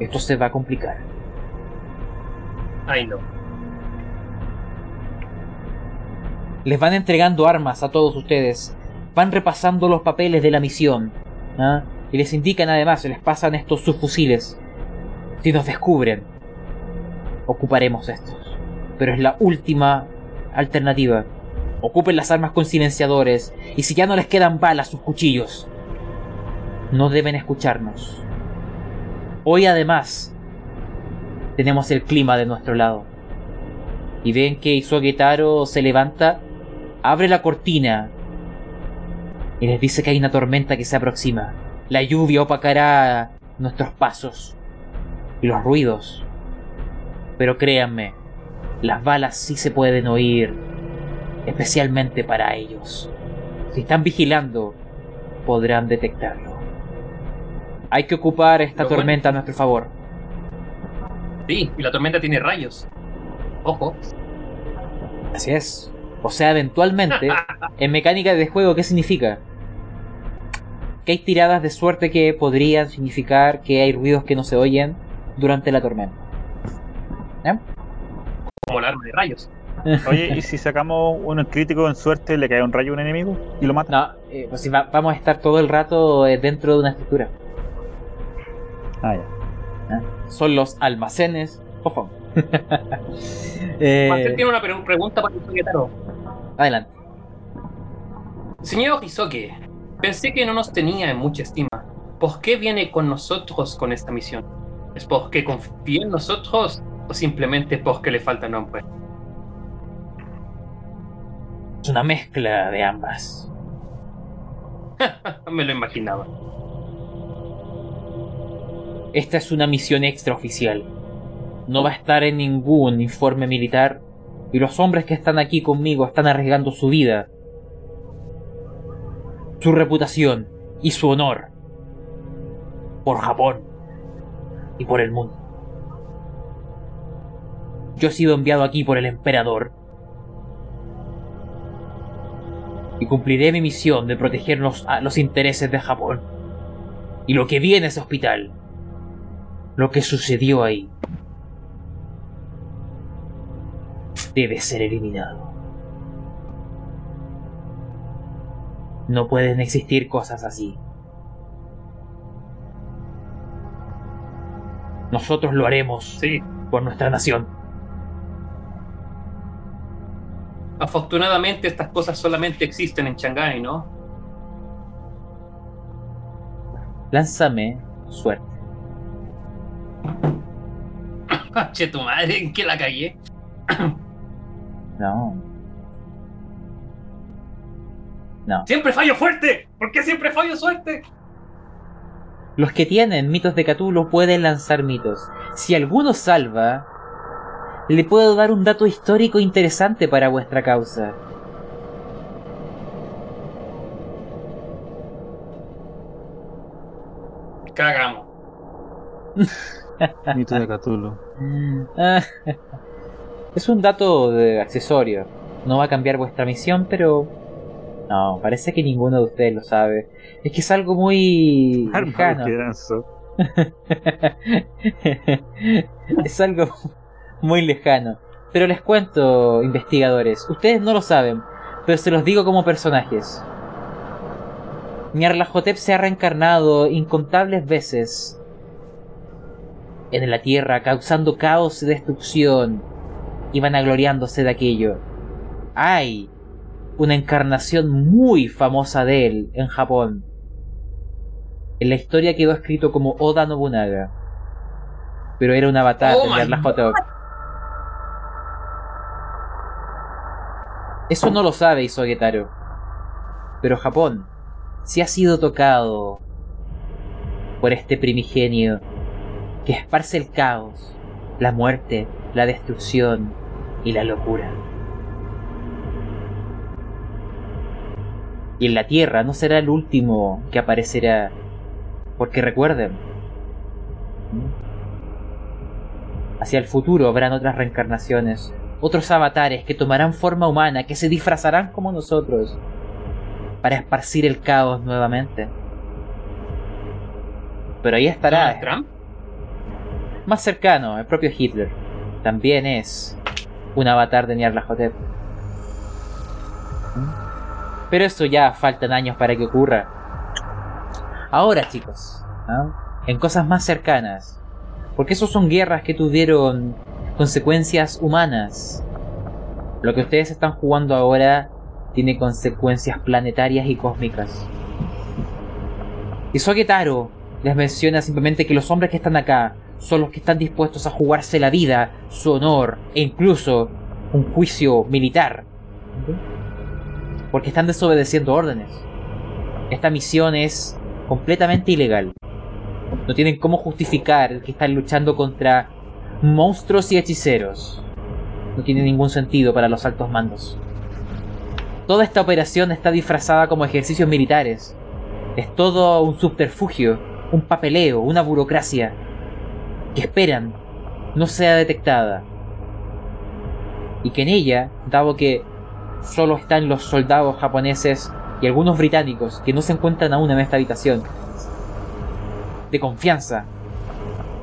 esto se va a complicar. Ay, no. Les van entregando armas a todos ustedes. Van repasando los papeles de la misión. ¿ah? Y les indican además, se les pasan estos subfusiles. Si nos descubren, ocuparemos estos. Pero es la última alternativa. Ocupen las armas con silenciadores. Y si ya no les quedan balas, sus cuchillos. No deben escucharnos. Hoy además tenemos el clima de nuestro lado. Y ven que Taro se levanta, abre la cortina y les dice que hay una tormenta que se aproxima. La lluvia opacará nuestros pasos y los ruidos. Pero créanme, las balas sí se pueden oír, especialmente para ellos. Si están vigilando, podrán detectarlo. Hay que ocupar esta bueno- tormenta a nuestro favor. Sí, y la tormenta tiene rayos. Ojo. Así es. O sea, eventualmente, <laughs> en mecánica de juego, ¿qué significa? Que hay tiradas de suerte que podrían significar que hay ruidos que no se oyen durante la tormenta. ¿Eh? Como el arma de rayos. Oye, ¿y si sacamos un crítico en suerte, le cae un rayo a un enemigo y lo mata? No, eh, pues si va- vamos a estar todo el rato eh, dentro de una estructura. Ah, ya. Son los almacenes. Ojo. <laughs> Eh, Marcel tiene una pre- pregunta para el adelante. Señor Hisoke, pensé que no nos tenía en mucha estima. ¿Por qué viene con nosotros con esta misión? ¿Es porque confía en nosotros o simplemente porque le falta nombre? Es una mezcla de ambas. <laughs> Me lo imaginaba. Esta es una misión extraoficial. No va a estar en ningún informe militar. Y los hombres que están aquí conmigo están arriesgando su vida, su reputación y su honor. Por Japón. Y por el mundo. Yo he sido enviado aquí por el emperador. Y cumpliré mi misión de proteger los, a los intereses de Japón. Y lo que vi en ese hospital lo que sucedió ahí debe ser eliminado. No pueden existir cosas así. Nosotros lo haremos Sí. por nuestra nación. Afortunadamente estas cosas solamente existen en Shanghái, ¿no? Lánzame suerte. <coughs> che, tu madre, ¿en qué la cagué? <coughs> No. No. ¡Siempre fallo fuerte! ¿Por qué siempre fallo suerte? Los que tienen mitos de Cthulhu pueden lanzar mitos. Si alguno salva, le puedo dar un dato histórico interesante para vuestra causa. Cagamos. <laughs> Mito de Cthulhu. <laughs> Es un dato de accesorio. No va a cambiar vuestra misión, pero... No, parece que ninguno de ustedes lo sabe. Es que es algo muy lejano. Pienso. <laughs> es algo muy lejano. Pero les cuento, investigadores, ustedes no lo saben, pero se los digo como personajes. Nyarlathotep se ha reencarnado incontables veces en la Tierra, causando caos y destrucción, y vanagloriándose de aquello. Hay una encarnación muy famosa de él en Japón. En la historia quedó escrito como Oda Nobunaga. pero era un avatar Oh de Nyarlathotep. Eso no lo sabe Isogetaro. Pero Japón sí ha sido tocado por este primigenio que esparce el caos, la muerte, la destrucción y la locura. Y en la Tierra no será el último que aparecerá, porque recuerden, hacia el futuro habrán otras reencarnaciones, otros avatares que tomarán forma humana, que se disfrazarán como nosotros, para esparcir el caos nuevamente. Pero ahí estará, Trump. más cercano, el propio Hitler. También es un avatar de Nyarlathotep. Pero eso ya faltan años para que ocurra. Ahora, chicos, ¿ah? en cosas más cercanas. Porque eso son guerras que tuvieron consecuencias humanas. Lo que ustedes están jugando ahora tiene consecuencias planetarias y cósmicas. Y Sogetaro les menciona simplemente que los hombres que están acá son los que están dispuestos a jugarse la vida, su honor e incluso un juicio militar. Porque están desobedeciendo órdenes. Esta misión es completamente ilegal. No tienen cómo justificar que están luchando contra monstruos y hechiceros. No tiene ningún sentido para los altos mandos. Toda esta operación está disfrazada como ejercicios militares. Es todo un subterfugio, un papeleo, una burocracia que esperan no sea detectada. Y que en ella, dado que solo están los soldados japoneses y algunos británicos que no se encuentran aún en esta habitación, de confianza,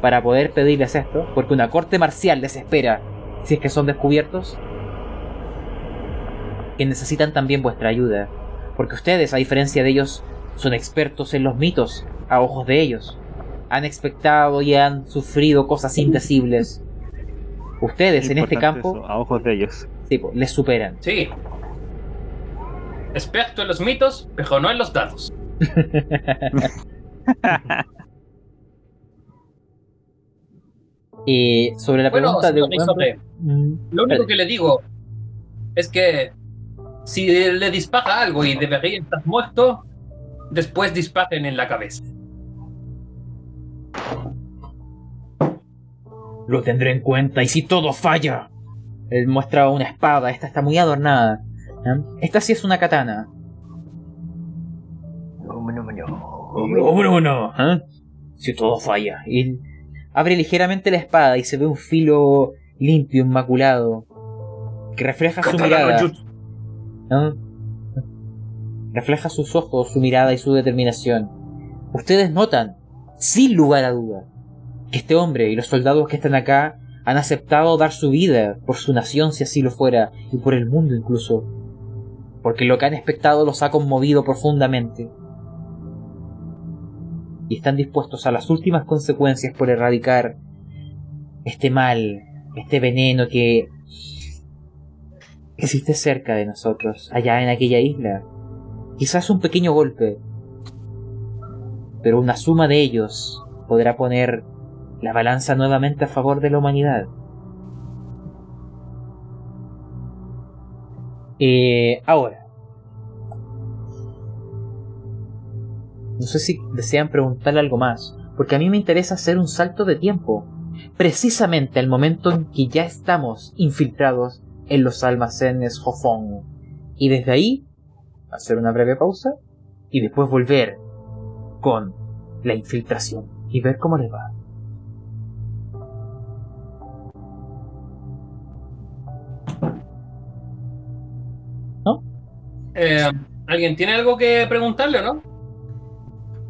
para poder pedirles esto, porque una corte marcial les espera si es que son descubiertos, que necesitan también vuestra ayuda, porque ustedes, a diferencia de ellos, son expertos en los mitos a ojos de ellos. Han expectado y han sufrido cosas indecibles. Ustedes en este campo eso, a ojos de ellos. sí, po, les superan. Sí. Experto en los mitos, pero no en los datos. <laughs> Y sobre la Bueno, pregunta de Isote, Mm, lo único que le digo es que si le dispara algo y debería estar muerto, después disparen en la cabeza. Lo tendré en cuenta y si todo falla. Él muestra una espada, esta está muy adornada. ¿eh? Esta sí es una katana. No, no, no. ¿eh? Si todo falla. Y abre ligeramente la espada y se ve un filo limpio, inmaculado, que refleja su mirada. ¿no? Refleja sus ojos, su mirada y su determinación. Ustedes notan, sin lugar a duda, que este hombre y los soldados que están acá han aceptado dar su vida por su nación si así lo fuera, y por el mundo incluso, porque lo que han expectado los ha conmovido profundamente. Y están dispuestos a las últimas consecuencias por erradicar este mal, este veneno que existe cerca de nosotros, allá en aquella isla. Quizás un pequeño golpe, pero una suma de ellos podrá poner la balanza nuevamente a favor de la humanidad. Eh, ahora, no sé si desean preguntarle algo más, porque a mí me interesa hacer un salto de tiempo, precisamente al momento en que ya estamos infiltrados en los almacenes Hofong, y desde ahí hacer una breve pausa y después volver con la infiltración y ver cómo les va. Eh, ¿Alguien tiene algo que preguntarle o no?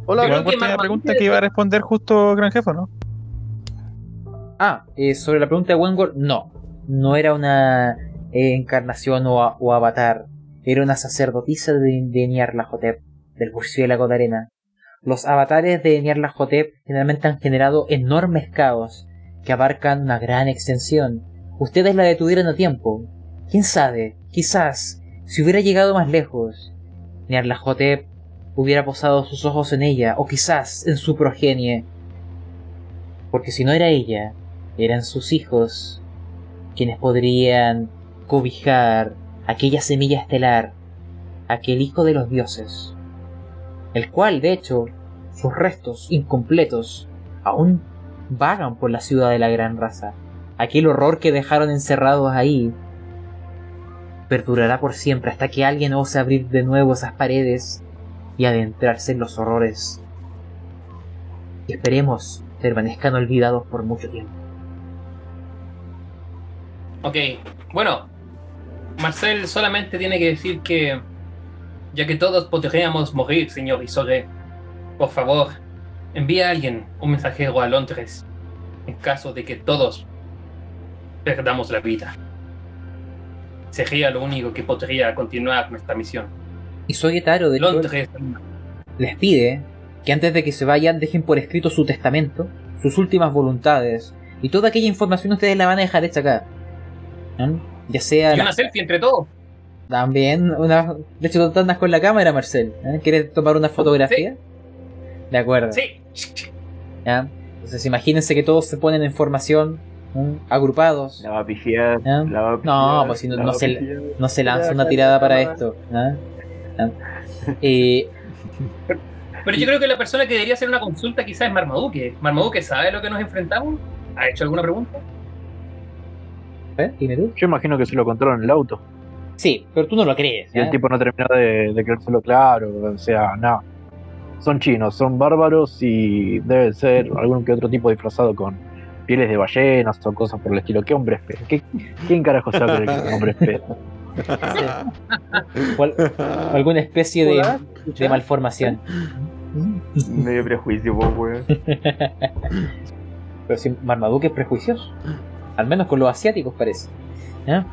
Hola, que la pregunta que iba a responder justo Gran Jefe, ¿no? Ah, eh, sobre la pregunta de Wengor, no. No era una eh, encarnación o, a- o avatar. Era una sacerdotisa de, de Nyarlathotep, del murciélago de arena. Los avatares de Nyarlathotep generalmente han generado enormes caos que abarcan una gran extensión. Ustedes la detuvieron a tiempo. ¿Quién sabe? Quizás, si hubiera llegado más lejos, Nyarlathotep hubiera posado sus ojos en ella, o quizás en su progenie, Porque si no era ella, eran sus hijos quienes podrían cobijar aquella semilla estelar, aquel hijo de los dioses, el cual, de hecho, sus restos incompletos aún vagan por la ciudad de la gran raza. Aquel horror que dejaron encerrados ahí perdurará por siempre hasta que alguien ose abrir de nuevo esas paredes y adentrarse en los horrores. Y esperemos permanezcan olvidados por mucho tiempo. Ok, bueno, Marcel solamente tiene que decir que, ya que todos podríamos morir, señor Isoge, por favor, envíe a alguien un mensajero a Londres en caso de que todos perdamos la vida. Sería lo único que podría continuar nuestra misión. Y Sogetaro, de hecho, Londres, les pide que antes de que se vayan dejen por escrito su testamento, sus últimas voluntades y toda aquella información ustedes la van a dejar hecha acá. Ya sea y la- una selfie entre todos. también una de hecho tú andas con la cámara, Marcel. ¿eh? ¿Quieres tomar una fotografía? De acuerdo. Sí. ¿ya? Entonces imagínense que todos se ponen en formación, ¿eh? agrupados. La va a pifiar. ¿ya? La va a No, pues si no, la no se, no se lanza una tirada para esto. ¿ya? Eh, Pero yo creo que la persona que debería hacer una consulta quizás es Marmaduke. Marmaduke, ¿sabe lo que nos enfrentamos? ¿Ha hecho alguna pregunta? ¿eh? Dime tú. Yo imagino que se lo contaron en el auto. Sí, pero tú no lo crees. Y el ¿ya? tipo no terminó de, de creérselo claro. O sea, nada. Son chinos, son bárbaros y debe ser algún que otro tipo disfrazado con pieles de ballenas o cosas por el estilo. ¿Qué hombre es pez? ¿Qué, ¿Quién carajo sabe que un hombre es pez? <laughs> O al- o alguna especie de, de malformación. Medio prejuicio, po, weón. <laughs> Pero si Marmaduke es prejuicioso. Al menos con los asiáticos parece. Ah,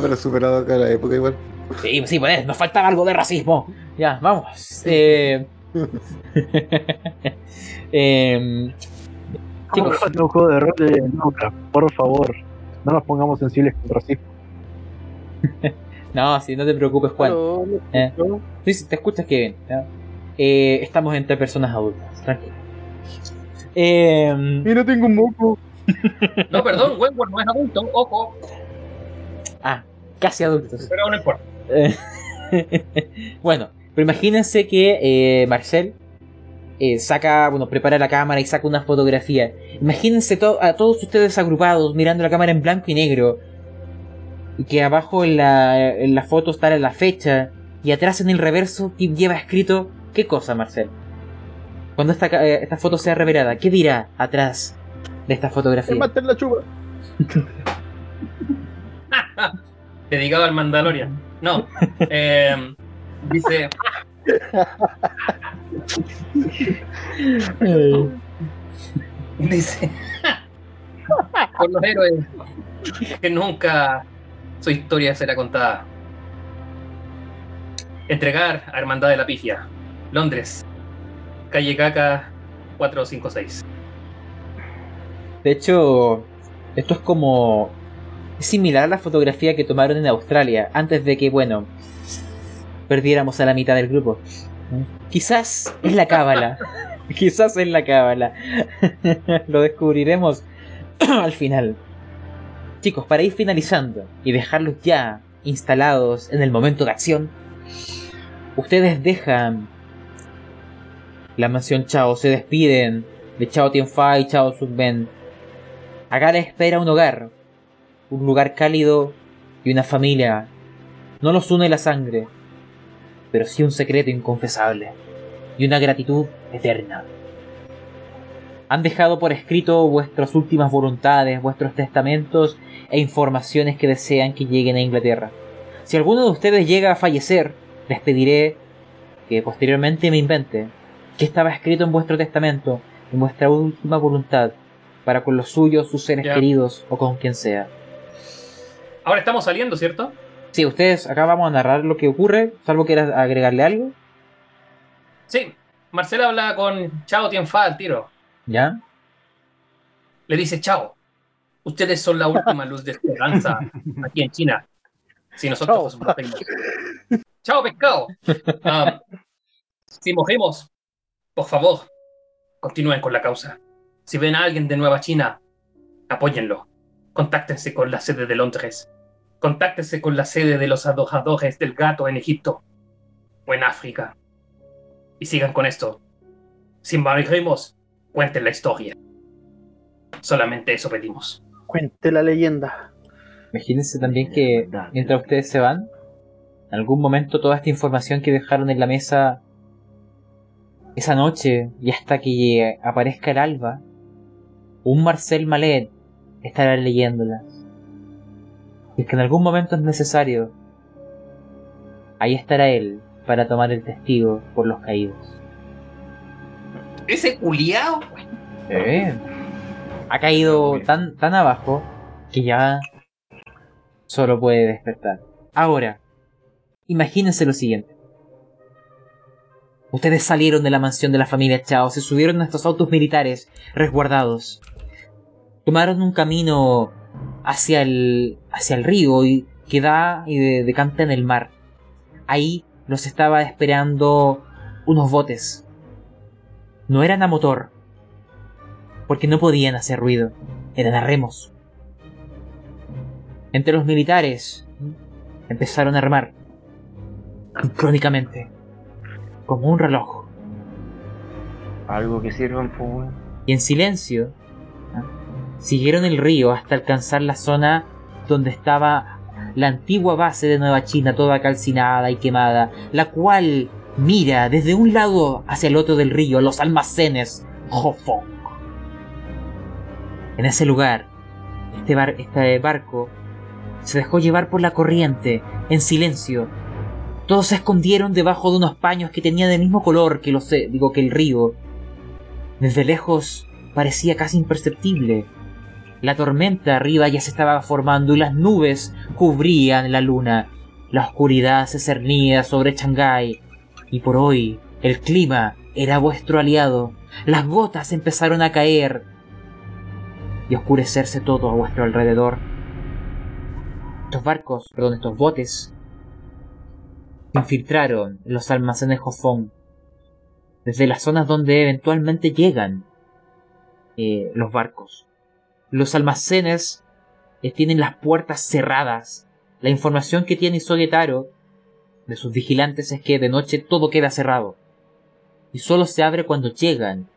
pero superado acá la época igual. Sí, sí, pues nos falta algo de racismo. Ya, vamos. Eh... <laughs> em, Chicos, un juego de rol de por favor. No nos pongamos sensibles con el racismo. <laughs> no, si no te preocupes, Juan. Aló, ¿me Eh. Sí, sí, te escuchas que bien. ¿ya? Eh, estamos entre personas adultas, tranquilo. Em, Mira, tengo un moco. No, perdón, Wentworth no es adulto, ojo, ah, casi adultos. pero no importa. Eh, <laughs> bueno, pero imagínense que eh, Marcel eh, saca, bueno, prepara la cámara y saca una fotografía. Imagínense to- a todos ustedes agrupados mirando la cámara en blanco y negro. Que abajo en la, en la foto está la fecha. Y atrás en el reverso lleva escrito ¿Qué cosa, Marcel? Cuando esta, ca- eh, esta foto sea revelada, ¿qué dirá atrás de esta El fotografía? máster la chupa. <laughs> Dedicado al Mandalorian. No. eh, dice, <laughs> dice, <laughs> por los héroes que nunca su historia será contada. Entregar a Hermandad de la Pifia, Londres, calle Caca 456. De hecho, esto es como. Es similar a la fotografía que tomaron en Australia, antes de que, bueno, perdiéramos a la mitad del grupo. Quizás es la cábala. <laughs> Quizás es la cábala. <laughs> Lo descubriremos al final. Chicos, para ir finalizando y dejarlos ya instalados en el momento de acción, ustedes dejan la mansión Chao, se despiden de Chao Tianfai y Chao Sunben. Acá les espera un hogar, un lugar cálido y una familia. No los une la sangre, pero sí un secreto inconfesable y una gratitud eterna. Han dejado por escrito vuestras últimas voluntades, vuestros testamentos e informaciones que desean que lleguen a Inglaterra. Si alguno de ustedes llega a fallecer, les pediré que posteriormente me invente qué estaba escrito en vuestro testamento, en vuestra última voluntad, para con los suyos, sus seres queridos o con quien sea. Ahora estamos saliendo, ¿cierto? Sí, ustedes acá vamos a narrar lo que ocurre, salvo quieras agregarle algo, Sí. Marcela habla con Chao Tianfa al tiro. ¿ya? Le dice, Chao, ustedes son la última luz de esperanza <laughs> aquí en China. Si nosotros Chao. somos los Chao, pescado. Ah, si morimos, por favor, continúen con la causa. Si ven a alguien de Nueva China, apóyenlo. Contáctense con la sede de Londres. Contáctense con la sede de los adojadores del gato en Egipto o en África. Y sigan con esto. Si morimos, cuenten la historia. Solamente eso pedimos. Cuente la leyenda. Imagínense también que mientras ustedes se van, en algún momento toda esta información que dejaron en la mesa esa noche y hasta que aparezca el alba, un Marcel Malet estará leyéndolas. Y es que en algún momento es necesario, ahí estará él para tomar el testigo por los caídos. Ese culiao. Eh, ha caído tan, tan abajo que ya solo puede despertar. Ahora, imagínense lo siguiente. Ustedes salieron de la mansión de la familia Chao, se subieron a estos autos militares resguardados. Tomaron un camino hacia el, hacia el río y que da y de- decanta en el mar. Ahí los estaba esperando unos botes. No eran a motor, porque no podían hacer ruido, eran a remos. Entre los militares empezaron a armar, crónicamente, como un reloj. Algo que sirvan, pues, weón. y en silencio siguieron el río hasta alcanzar la zona donde estaba la antigua base de Nueva China, toda calcinada y quemada, la cual mira desde un lado hacia el otro del río los almacenes Hofong. En ese lugar, este, este barco se dejó llevar por la corriente, en silencio. Todos se escondieron debajo de unos paños que tenían el mismo color que los, eh, digo que el río, desde lejos parecía casi imperceptible. La tormenta arriba ya se estaba formando y las nubes cubrían la luna. La oscuridad se cernía sobre Shanghái. Y por hoy el clima era vuestro aliado. Las gotas empezaron a caer y oscurecerse todo a vuestro alrededor. Estos barcos, perdón, estos botes, infiltraron los almacenes Hofong desde las zonas donde eventualmente llegan eh, los barcos. Los almacenes eh, tienen las puertas cerradas. La información que tiene Sogetaro de sus vigilantes es que de noche todo queda cerrado. Y solo se abre cuando llegan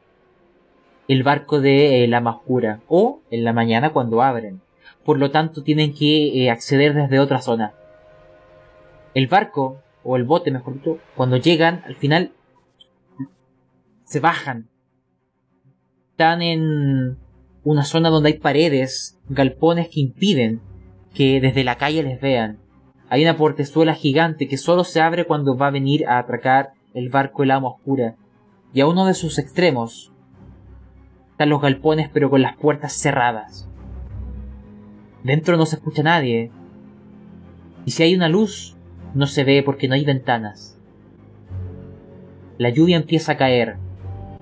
el barco de eh, la oscura o en la mañana cuando abren. Por lo tanto tienen que eh, acceder desde otra zona. El barco, o el bote mejor dicho, cuando llegan al final se bajan. Están en una zona donde hay paredes, galpones que impiden que desde la calle les vean. Hay una portezuela gigante que solo se abre cuando va a venir a atracar el barco El Ama Oscura. Y a uno de sus extremos están los galpones pero con las puertas cerradas. Dentro no se escucha nadie. Y si hay una luz, no se ve porque no hay ventanas. La lluvia empieza a caer.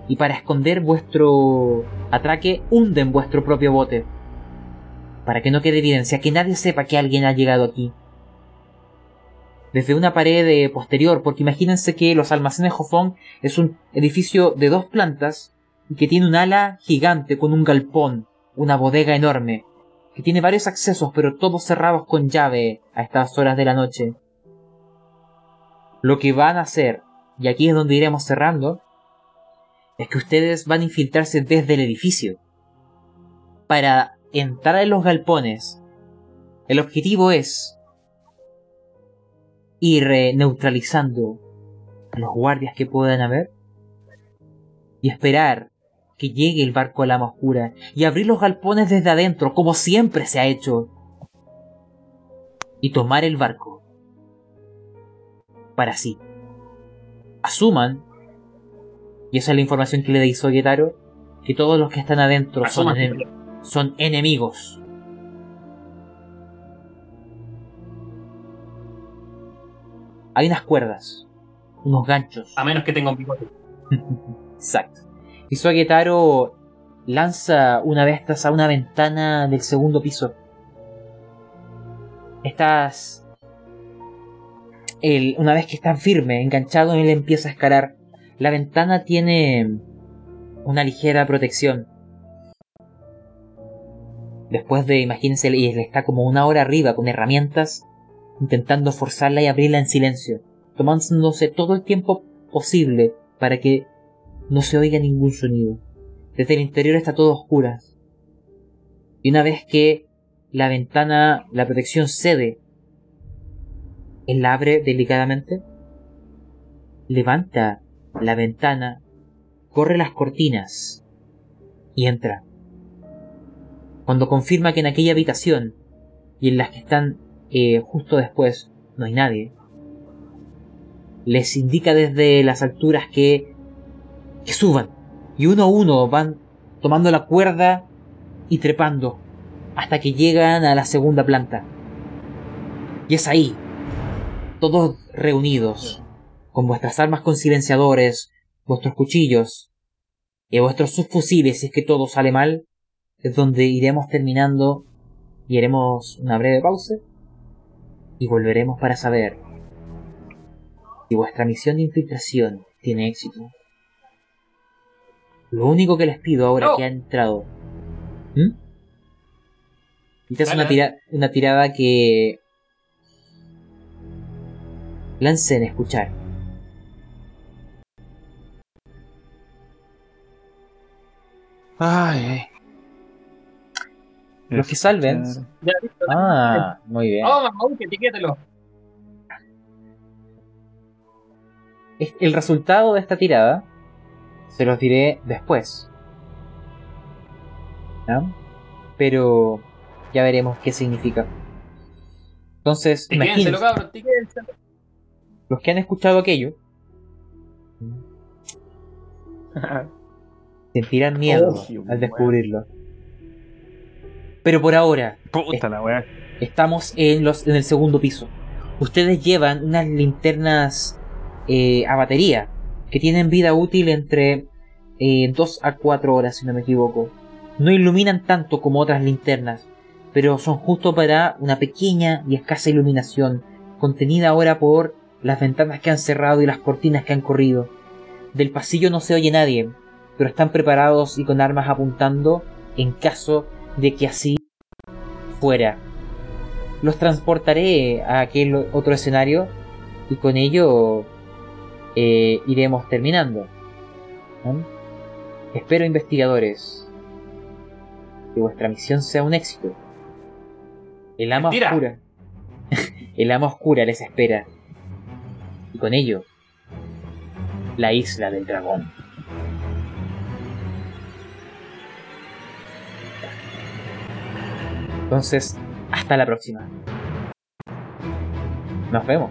Y para esconder vuestro atraque, hunden vuestro propio bote. Para que no quede evidencia, que nadie sepa que alguien ha llegado aquí. Desde una pared eh, posterior, porque imagínense que los almacenes Hofong es un edificio de dos plantas y que tiene un ala gigante con un galpón, una bodega enorme, que tiene varios accesos pero todos cerrados con llave a estas horas de la noche. Lo que van a hacer, y aquí es donde iremos cerrando, es que ustedes van a infiltrarse desde el edificio. Para entrar en los galpones, el objetivo es ir eh, neutralizando a los guardias que puedan haber y esperar que llegue el barco a la oscura y abrir los galpones desde adentro como siempre se ha hecho y tomar el barco para sí. Asuman, y esa es la información que le hizo Getaro, que todos los que están adentro son, enem- son enemigos. Hay unas cuerdas, unos ganchos. A menos que tenga un bigote. <laughs> Exacto. Y Suagetaro lanza una de estas a una ventana del segundo piso. Estas. él, una vez que están firme, enganchado, él empieza a escalar. La ventana tiene una ligera protección. Después de, imagínense, él está como una hora arriba con herramientas, intentando forzarla y abrirla en silencio, tomándose todo el tiempo posible para que no se oiga ningún sonido. Desde el interior está todo oscuro. Y una vez que la ventana, la protección cede, él la abre delicadamente, levanta la ventana, corre las cortinas y entra. Cuando confirma que en aquella habitación y en las que están eh, justo después no hay nadie, les indica desde las alturas que, que suban. Y uno a uno van tomando la cuerda y trepando hasta que llegan a la segunda planta. Y es ahí, todos reunidos, con vuestras armas con silenciadores, vuestros cuchillos y vuestros subfusiles si es que todo sale mal, es donde iremos terminando y haremos una breve pausa y volveremos para saber si vuestra misión de infiltración tiene éxito. Lo único que les pido ahora No. que han entrado... ¿Mm? Una, tira- una tirada que... Lancen escuchar. Ay, ay. Los que salven. Ya, listo. Ah, muy bien. Oh, que etiquételo. El resultado de esta tirada se los diré después. ¿Ya? Pero ya veremos qué significa. Entonces, imagínense, cabrón, los que han escuchado aquello <laughs> sentirán miedo Oh, al descubrirlo. Pero por ahora, Puta la weá. Estamos en, los, en el segundo piso. Ustedes llevan unas linternas eh, a batería que tienen vida útil entre 2 a 4 horas, si no me equivoco. No iluminan tanto como otras linternas, pero son justo para una pequeña y escasa iluminación, contenida ahora por las ventanas que han cerrado y las cortinas que han corrido. Del pasillo no se oye nadie, pero están preparados y con armas apuntando en caso de que así fuera los transportaré a aquel otro escenario y con ello eh, iremos terminando. ¿no? Espero investigadores que vuestra misión sea un éxito. El ama Mentira. oscura. <laughs> El ama oscura les espera. Y con ello, la isla del dragón. Entonces, hasta la próxima. Nos vemos.